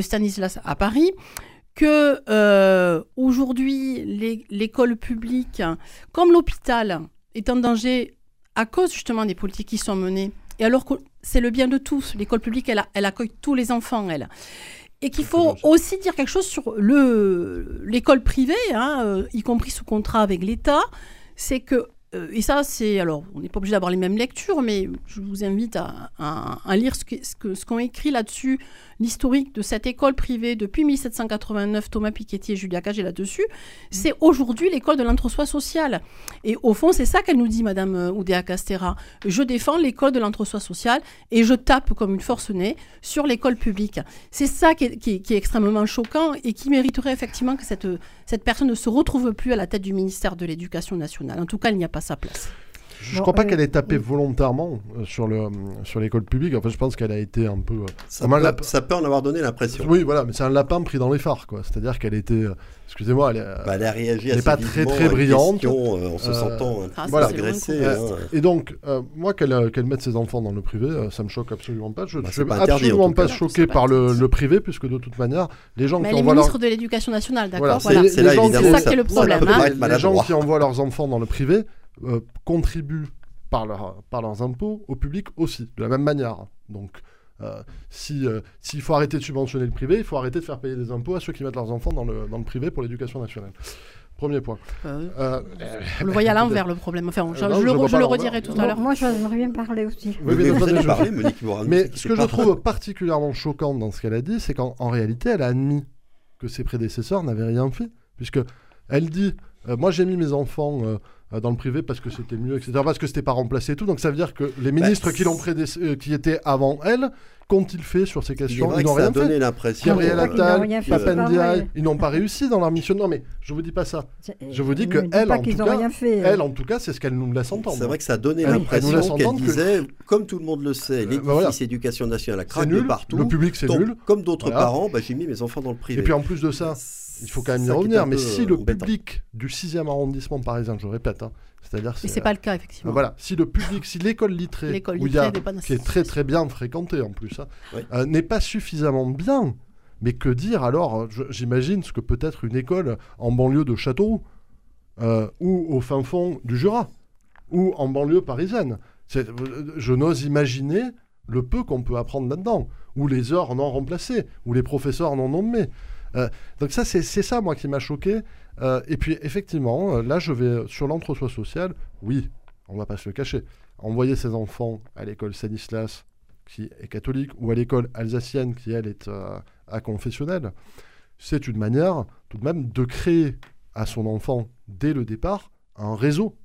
Stanislas à Paris, que aujourd'hui l'école publique, comme l'hôpital, est en danger à cause justement des politiques qui sont menées et alors que c'est le bien de tous, l'école publique, elle, elle accueille tous les enfants, elle. Et qu'il faut aussi dire quelque chose sur l'école privée, hein, euh, y compris sous contrat avec l'État, c'est que euh, et ça, c'est. Alors, on n'est pas obligé d'avoir les mêmes lectures, mais je vous invite à, à, lire ce qu'ont ce ce qu'on écrit là-dessus, l'historique de cette école privée depuis 1789. Thomas Piketty et Julia Cage là-dessus. C'est aujourd'hui l'école de l'entre-soi social. Et au fond, c'est ça qu'elle nous dit, Madame euh, Oudéa Castera. Je défends l'école de l'entre-soi social et je tape comme une forcenée sur l'école publique. C'est ça qui est, qui, qui est, extrêmement choquant et qui mériterait effectivement que cette, cette personne ne se retrouve plus à la tête du ministère de l'Éducation nationale. En tout cas, il n'y a pas sa place. Je ne crois pas qu'elle ait tapé volontairement euh, sur le sur l'école publique. En fait, je pense qu'elle a été un peu. Euh, ça, peut, ça peut en avoir donné l'impression. Oui, voilà, mais c'est un lapin pris dans les phares, quoi. C'est-à-dire qu'elle était. Euh, excusez-moi, elle, bah, elle, a réagi. Elle n'est pas très très brillante. en se sentant ah, voilà. agressée. Hein. Et donc, moi, qu'elle qu'elle mette ses enfants dans le privé, ça me choque absolument pas. Je ne bah, suis absolument pas choqué par le, privé, puisque de toute manière, les gens mais qui elle envoient. est ministre de l'Éducation nationale, d'accord C'est ça qui est le problème. Les gens qui envoient leurs enfants dans le privé euh, contribuent par, leur, par leurs impôts au public aussi, de la même manière. Donc, euh, si, euh, s'il faut arrêter de subventionner le privé, il faut arrêter de faire payer des impôts à ceux qui mettent leurs enfants dans le, dans le privé pour l'éducation nationale. Premier point. Euh, vous le voyez à l'envers, le problème. Enfin, je, le, je le, redirai tout à l'heure. Moi, j'aimerais bien parler aussi. Oui, mais, vous parler, Monique Mais ce que je trouve particulièrement choquant dans ce qu'elle a dit, c'est qu'en réalité, elle a admis que ses prédécesseurs n'avaient rien fait. Puisque elle dit Moi, j'ai mis mes enfants euh, dans le privé parce que c'était mieux, etc. Parce que c'était pas remplacé et tout. Donc ça veut dire que les bah, ministres qui, l'ont euh, qui étaient avant elle, qu'ont-ils fait sur ces questions Ils n'ont rien fait. donné l'impression. Gabriel Attal, Papendiaï, ils n'ont pas réussi dans leur mission. Non, mais je vous dis pas ça. Je vous dis que elle, en tout cas, elle, en tout cas, c'est ce qu'elle nous laisse entendre. C'est vrai que ça a donné l'impression qu'elle disait, comme tout le monde le sait, euh, l'édifice éducation nationale a craqué partout. Le public, c'est nul. Comme d'autres parents, bah, j'ai mis mes enfants dans le privé. Et puis en plus de ça il faut quand même y revenir. Mais si le public du 6e arrondissement parisien, je répète, hein, c'est-à-dire. Mais c'est pas le cas effectivement. voilà, si le public, si l'école littrée, où il y a, qui est très très bien fréquentée en plus, hein, euh, n'est pas suffisamment bien. Mais que dire alors J'imagine ce que peut être une école en banlieue de Châteauroux euh, ou au fin fond du Jura ou en banlieue parisienne. Je n'ose imaginer le peu qu'on peut apprendre là-dedans, où les heures non remplacées, où les professeurs non nommés. Euh, donc ça, c'est ça, moi, qui m'a choqué. Euh, et puis, effectivement, euh, là, je vais sur l'entre-soi social. Oui, on va pas se le cacher. Envoyer ses enfants à l'école Stanislas, qui est catholique, ou à l'école alsacienne, qui, elle, est à confessionnelle, c'est une manière, tout de même, de créer à son enfant, dès le départ, un réseau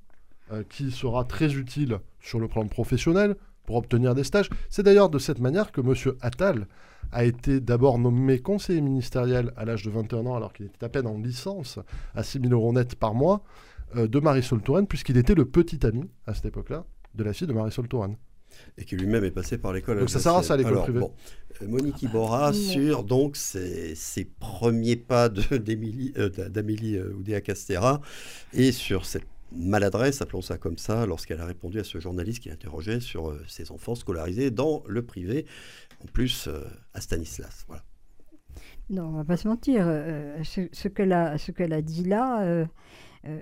qui sera très utile sur le plan professionnel, pour obtenir des stages. C'est d'ailleurs de cette manière que M. Attal a été d'abord nommé conseiller ministériel à l'âge de 21 ans, alors qu'il était à peine en licence, à 6 000 euros net par mois, euh, de Marisol Touraine, puisqu'il était le petit ami, à cette époque-là, de la fille de Marisol Touraine. Et qui lui-même est passé par l'école. Donc ça sert à ça l'école privée. Bon, euh, Monique Iborra ah, sur donc ses, premiers pas d'Amélie euh, Oudéa Castera et sur cette maladresse, appelons ça comme ça, lorsqu'elle a répondu à ce journaliste qui l'interrogeait sur euh, ses enfants scolarisés dans le privé, en plus euh, à Stanislas. Voilà. Non, on va pas se mentir. Euh, ce, qu'elle a, qu'elle a dit là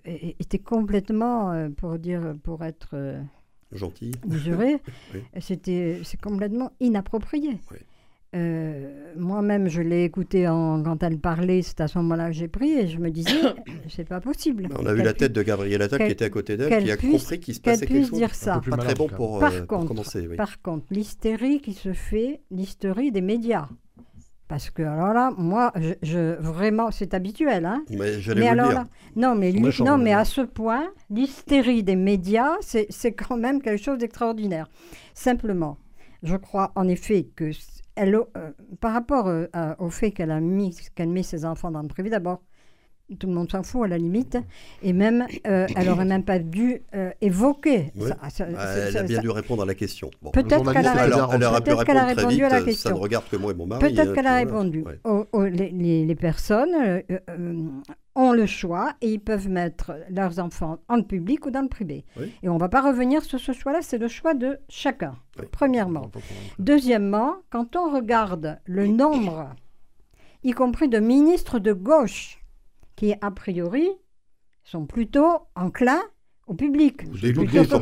était complètement, pour dire, pour être gentil, mesuré, c'était, c'est complètement inapproprié. Euh, Moi-même, je l'ai écoutée en- quand elle parlait, c'est à ce moment-là que j'ai pris et je me disais, c'est pas possible. On a vu la tête de Gabriel Attal qui était à côté d'elle, qui a puisse- compris qu'il se qu'elle passait quelque puisse chose. dire Un ça. peu plus Pas très bon pour, Par euh, pour contre, commencer. oui. Par contre, l'hystérie qui se fait, l'hystérie des médias. Parce que alors là, moi, je, je- vraiment, c'est habituel, hein. Mais Mais alors dire. là, non, mais, lui- méchant, non, mais à ce point, l'hystérie des médias, c'est quand même quelque chose d'extraordinaire. Simplement, je crois en effet que euh, par rapport euh, au fait qu'elle a mis, qu'elle met ses enfants dans le privé, d'abord, tout le monde s'en fout à la limite, et même, euh, elle aurait même pas dû euh, évoquer. Oui. ça- ça- ça- Elle a bien ça- dû répondre à la question. Bon. Peut-être qu'elle a qu'elle a répondu vite. à la euh, Ça question. ne regarde que moi et mon mari. Peut-être euh, qu'elle a voilà. répondu. Ouais. Les, les- les personnes euh, euh, ont le choix et ils peuvent mettre leurs enfants en le public ou dans le privé. Oui. Et on ne va pas revenir sur ce choix-là, c'est le choix de chacun, Oui. premièrement. Deuxièmement, quand on regarde le nombre, y compris de ministres de gauche, qui a priori sont plutôt enclins au public, loups, sans sans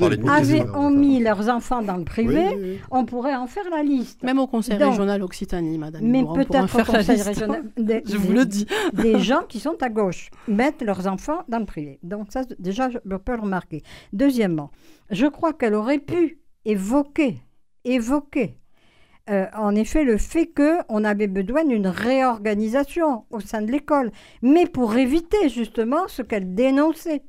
parler les avaient ont mis leurs enfants dans le privé, Oui, oui, oui. on pourrait en faire la liste. Même au conseil Donc- régional Occitanie, madame. Mais peut-être au conseil liste. régional, des, Je vous des- le dis. des gens qui sont à gauche mettent leurs enfants dans le privé. Donc ça, déjà, je peux le remarquer. Deuxièmement, je crois qu'elle aurait pu évoquer, évoquer, euh, en effet, le fait qu'on avait besoin d'une réorganisation au sein de l'école, mais pour éviter justement ce qu'elle dénonçait.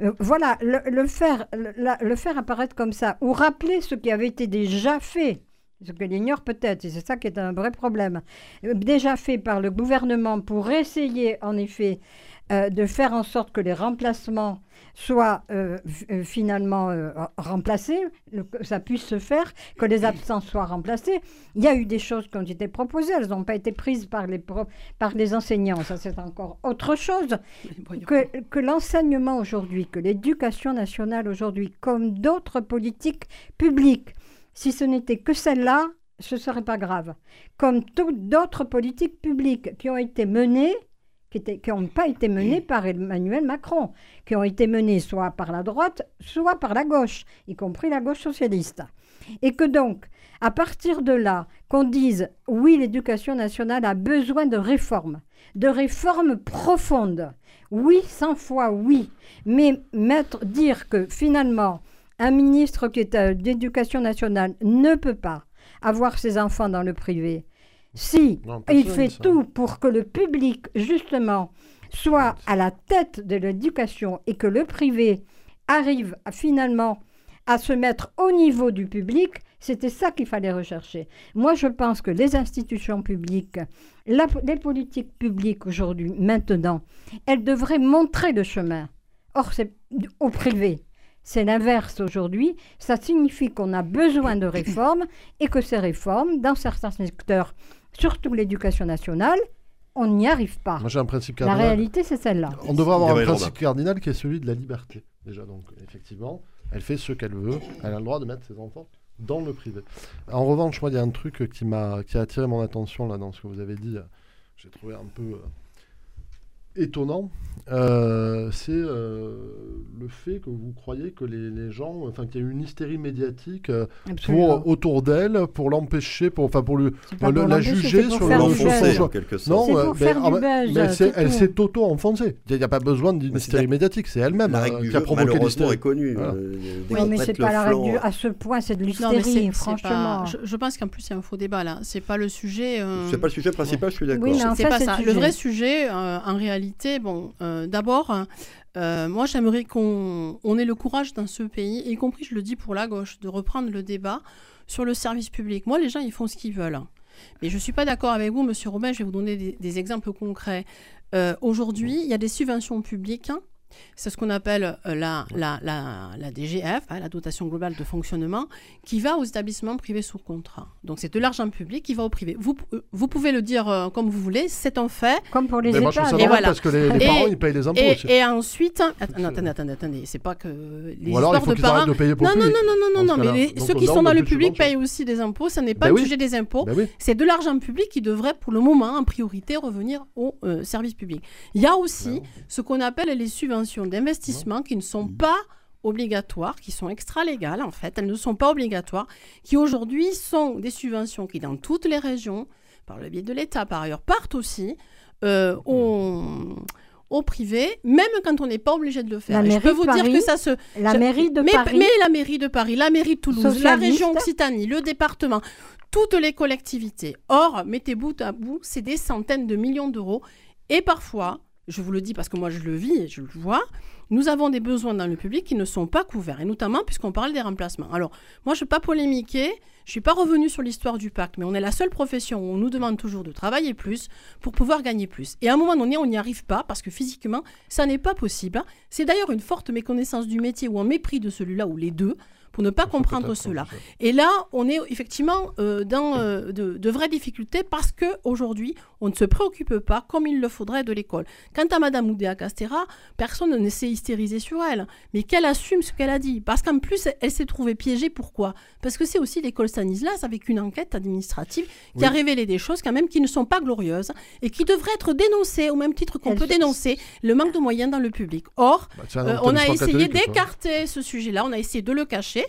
Euh, voilà, le, faire, le faire apparaître comme ça, ou rappeler ce qui avait été déjà fait, ce qu'elle ignore peut-être, et c'est ça qui est un vrai problème, euh, déjà fait par le gouvernement pour essayer en effet euh, de faire en sorte que les remplacements soient euh, euh, finalement euh, remplacés, que ça puisse se faire, que les absents soient remplacés. Il y a eu des choses qui ont été proposées, elles n'ont pas été prises par les, par les enseignants, ça c'est encore autre chose que, que l'enseignement aujourd'hui, que l'éducation nationale aujourd'hui, comme d'autres politiques publiques, si ce n'était que celle-là, ce serait pas grave. Comme toutes d'autres politiques publiques qui ont été menées, qui étaient- qui n'ont pas été menées par Emmanuel Macron, qui ont été menées soit par la droite, soit par la gauche, y compris la gauche socialiste. Et que donc, à partir de là, qu'on dise oui, l'éducation nationale a besoin de réformes, de réformes profondes. Oui, 100 fois oui. Mais mettre, dire que finalement, un ministre qui est euh, d'éducation nationale ne peut pas avoir ses enfants dans le privé, si Non, il fait ça. tout pour que le public, justement, soit à la tête de l'éducation et que le privé arrive à, finalement à se mettre au niveau du public, c'était ça qu'il fallait rechercher. Moi, je pense que les institutions publiques, la- les politiques publiques aujourd'hui, maintenant, elles devraient montrer le chemin. Or, c'est au privé. C'est l'inverse aujourd'hui. Ça signifie qu'on a besoin de réformes et que ces réformes, dans certains secteurs, surtout l'éducation nationale, on n'y arrive pas. Moi, j'ai un principe La cardinal. réalité, c'est celle-là. On devrait avoir un principe cardinal qui est celui de la liberté. Déjà, donc, effectivement, elle fait ce qu'elle veut. Elle a le droit de mettre ses enfants dans le privé. En revanche, moi, il y a un truc qui m'a qui a attiré mon attention là dans ce que vous avez dit. J'ai trouvé un peu euh, étonnant. Euh, c'est euh, le fait que vous croyez que les, les gens, enfin, qu'il y a eu une hystérie médiatique euh, pour, autour d'elle, pour l'empêcher, pour, enfin, pour lui, C'est la juger c'est pour sur. L'enfoncer en quelque sorte. non, C'est euh, pour faire ah, du mais- buzz, mais c'est c'est- elle tout. s'est auto-enfoncée. Il n'y a pas besoin d'une c'est hystérie la- médiatique, c'est elle-même La euh, règle du qui a provoqué l'hystérie. est connue. Voilà. euh, Oui, mais c'est pas la règle à ce point, c'est de l'hystérie, c'est- c'est franchement. Je, pense qu'en plus, il y a un faux débat là. C'est pas le sujet. C'est pas le sujet principal, je suis d'accord. C'est pas c'est ça. le vrai sujet. en réalité, bon, euh, d'abord, euh, moi j'aimerais qu'on on ait le courage dans ce pays, y compris, je le dis pour la gauche, de reprendre le débat sur le service public. Moi, les gens, ils font ce qu'ils veulent. Mais je ne suis pas d'accord avec vous, Monsieur Robin, je vais vous donner des, exemples concrets. Euh, Aujourd'hui, il y a des subventions publiques. C'est ce qu'on appelle euh, la, la, la, la DGF, hein, la dotation globale de fonctionnement, qui va aux établissements privés sous contrat. Donc c'est de l'argent public qui va au privé. Vous, euh, vous pouvez le dire euh, comme vous voulez, c'est un fait. Comme pour les Mais moi, EHPAD. Et voilà. parce que les, les Et- parents, ils payent les impôts Et, aussi. et ensuite, attendez, attendez, attendez, attendez, c'est pas que les Ou alors, il faut de parents. de payer pour Non, non, non, public. non, non, non, ce mais cas-là. les- Donc, ceux qui sont dans le public payent aussi des impôts. Ça n'est pas Ben le oui. sujet des impôts. Ben oui. C'est de l'argent public qui devrait, pour le moment, en priorité, revenir au euh, service public. Il y a aussi Ben ce qu'on appelle les subventions d'investissement qui ne sont pas obligatoires, qui sont extra-légales en fait, elles ne sont pas obligatoires, qui aujourd'hui sont des subventions qui dans toutes les régions, par le biais de l'État par ailleurs, partent aussi euh, au, privé, même quand on n'est pas obligé de le faire. La je mairie peux vous de dire Paris, que ça se... La je- mairie de mais, Paris. mais la mairie de Paris, la mairie de Toulouse, la région Occitanie, le département, toutes les collectivités. Or, mettez bout à bout, c'est des centaines de millions d'euros. Et parfois, je vous le dis parce que moi je le vis et je le vois, nous avons des besoins dans le public qui ne sont pas couverts. Et notamment puisqu'on parle des remplacements. Alors, moi je ne vais pas polémiquer, je ne suis pas revenue sur l'histoire du pacte, mais on est la seule profession où on nous demande toujours de travailler plus pour pouvoir gagner plus. Et à un moment donné, on n'y arrive pas parce que physiquement, ça n'est pas possible. C'est d'ailleurs une forte méconnaissance du métier ou un mépris de celui-là ou les deux pour ne pas comprendre cela. Et là, on est effectivement euh, dans euh, de, de vraies difficultés parce que aujourd'hui, on ne se préoccupe pas comme il le faudrait de l'école. Quant à Madame Oudéa Castera, personne ne s'est hystérisé sur elle, mais qu'elle assume ce qu'elle a dit. Parce qu'en plus, elle s'est trouvée piégée. Pourquoi? Parce que c'est aussi l'école Stanislas avec une enquête administrative qui Oui. a révélé des choses quand même qui ne sont pas glorieuses et qui devraient être dénoncées au même titre qu'on peut dénoncer le manque de moyens dans le public. Or, Bah, euh, on a essayé d'écarter ce sujet-là, on a essayé de le cacher.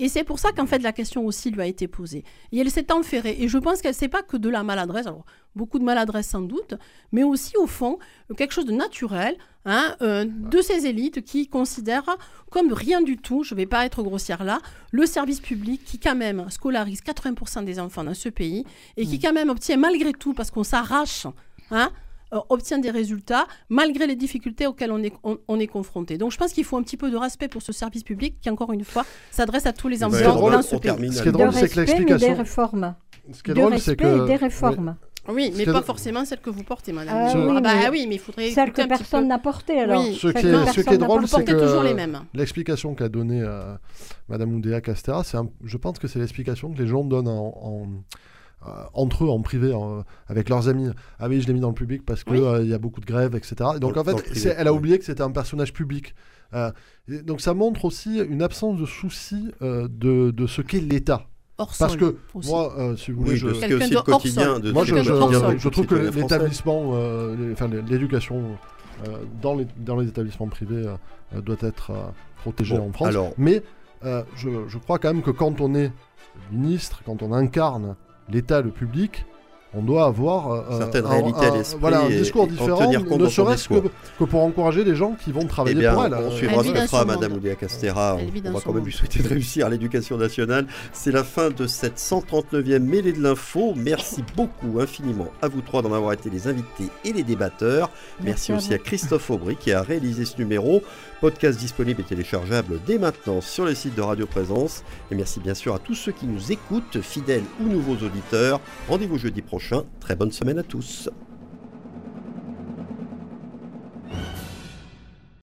Et c'est pour ça qu'en fait la question aussi lui a été posée. Et elle s'est enferrée. Et je pense qu'elle sait pas que de la maladresse, alors beaucoup de maladresse sans doute, mais aussi au fond quelque chose de naturel hein, euh, de ces élites qui considèrent comme rien du tout, je ne vais pas être grossière là, le service public qui quand même scolarise 80% des enfants dans ce pays et qui quand même obtient malgré tout, parce qu'on s'arrache, hein, obtient des résultats malgré les difficultés auxquelles on est, on, on est confronté. Donc je pense qu'il faut un petit peu de respect pour ce service public qui, encore une fois, s'adresse à tous les enfants Ce qui est drôle, dans ce pays. termine Ce qui est drôle, c'est que mais des l'explication. réformes. Ce qui est de drôle, c'est que. des réformes. Oui, Ce mais pas forcément celle que vous portez, madame. Ah Ah oui, bah mais oui, mais il faudrait Celle que personne n'a portée, alors. Oui. Ce qui est- ce qui est drôle, c'est que- toujours les mêmes. L'explication qu'a donnée euh, Madame Oudéa Castera, c'est un- je pense que c'est l'explication que les gens donnent en, en- euh, entre eux en privé en- avec leurs amis. Ah oui, je l'ai mis dans le public parce qu'il Oui. y a beaucoup de grèves, etc. Et donc Dans- en fait, privé, elle a oui. oublié que c'était un personnage public. Euh, et donc ça montre aussi une absence de souci euh, de, de ce qu'est l'État. Hors Parce que aussi. moi, euh, si vous voulez, Oui, je, aussi de le quotidien de moi, je, je- trouve que l'établissement, euh, enfin, l'éducation euh, dans, les, dans les établissements privés euh, doit être euh, protégée Bon, en France. alors- Mais euh, je, je crois quand même que quand on est ministre, quand on incarne l'État, le public, on doit avoir euh, Certaines un- réalités à un- l'esprit voilà, un discours et différent, tenir compte ne serait-ce que, pour encourager les gens qui vont Eh travailler bien, pour elle. on suivra ce que fera Madame. Oudéa Castera. On, va quand même lui souhaiter de réussir à l'éducation nationale. C'est la fin de cette 139e mêlée de l'info. Merci beaucoup, infiniment à vous trois d'en avoir été les invités et les débatteurs. Merci, Merci à aussi à Christophe Aubry qui a réalisé ce numéro. Podcast disponible et téléchargeable dès maintenant sur le site de Radio Présence. Et merci bien sûr à tous ceux qui nous écoutent, fidèles ou nouveaux auditeurs. Rendez-vous jeudi prochain. Très bonne semaine à tous.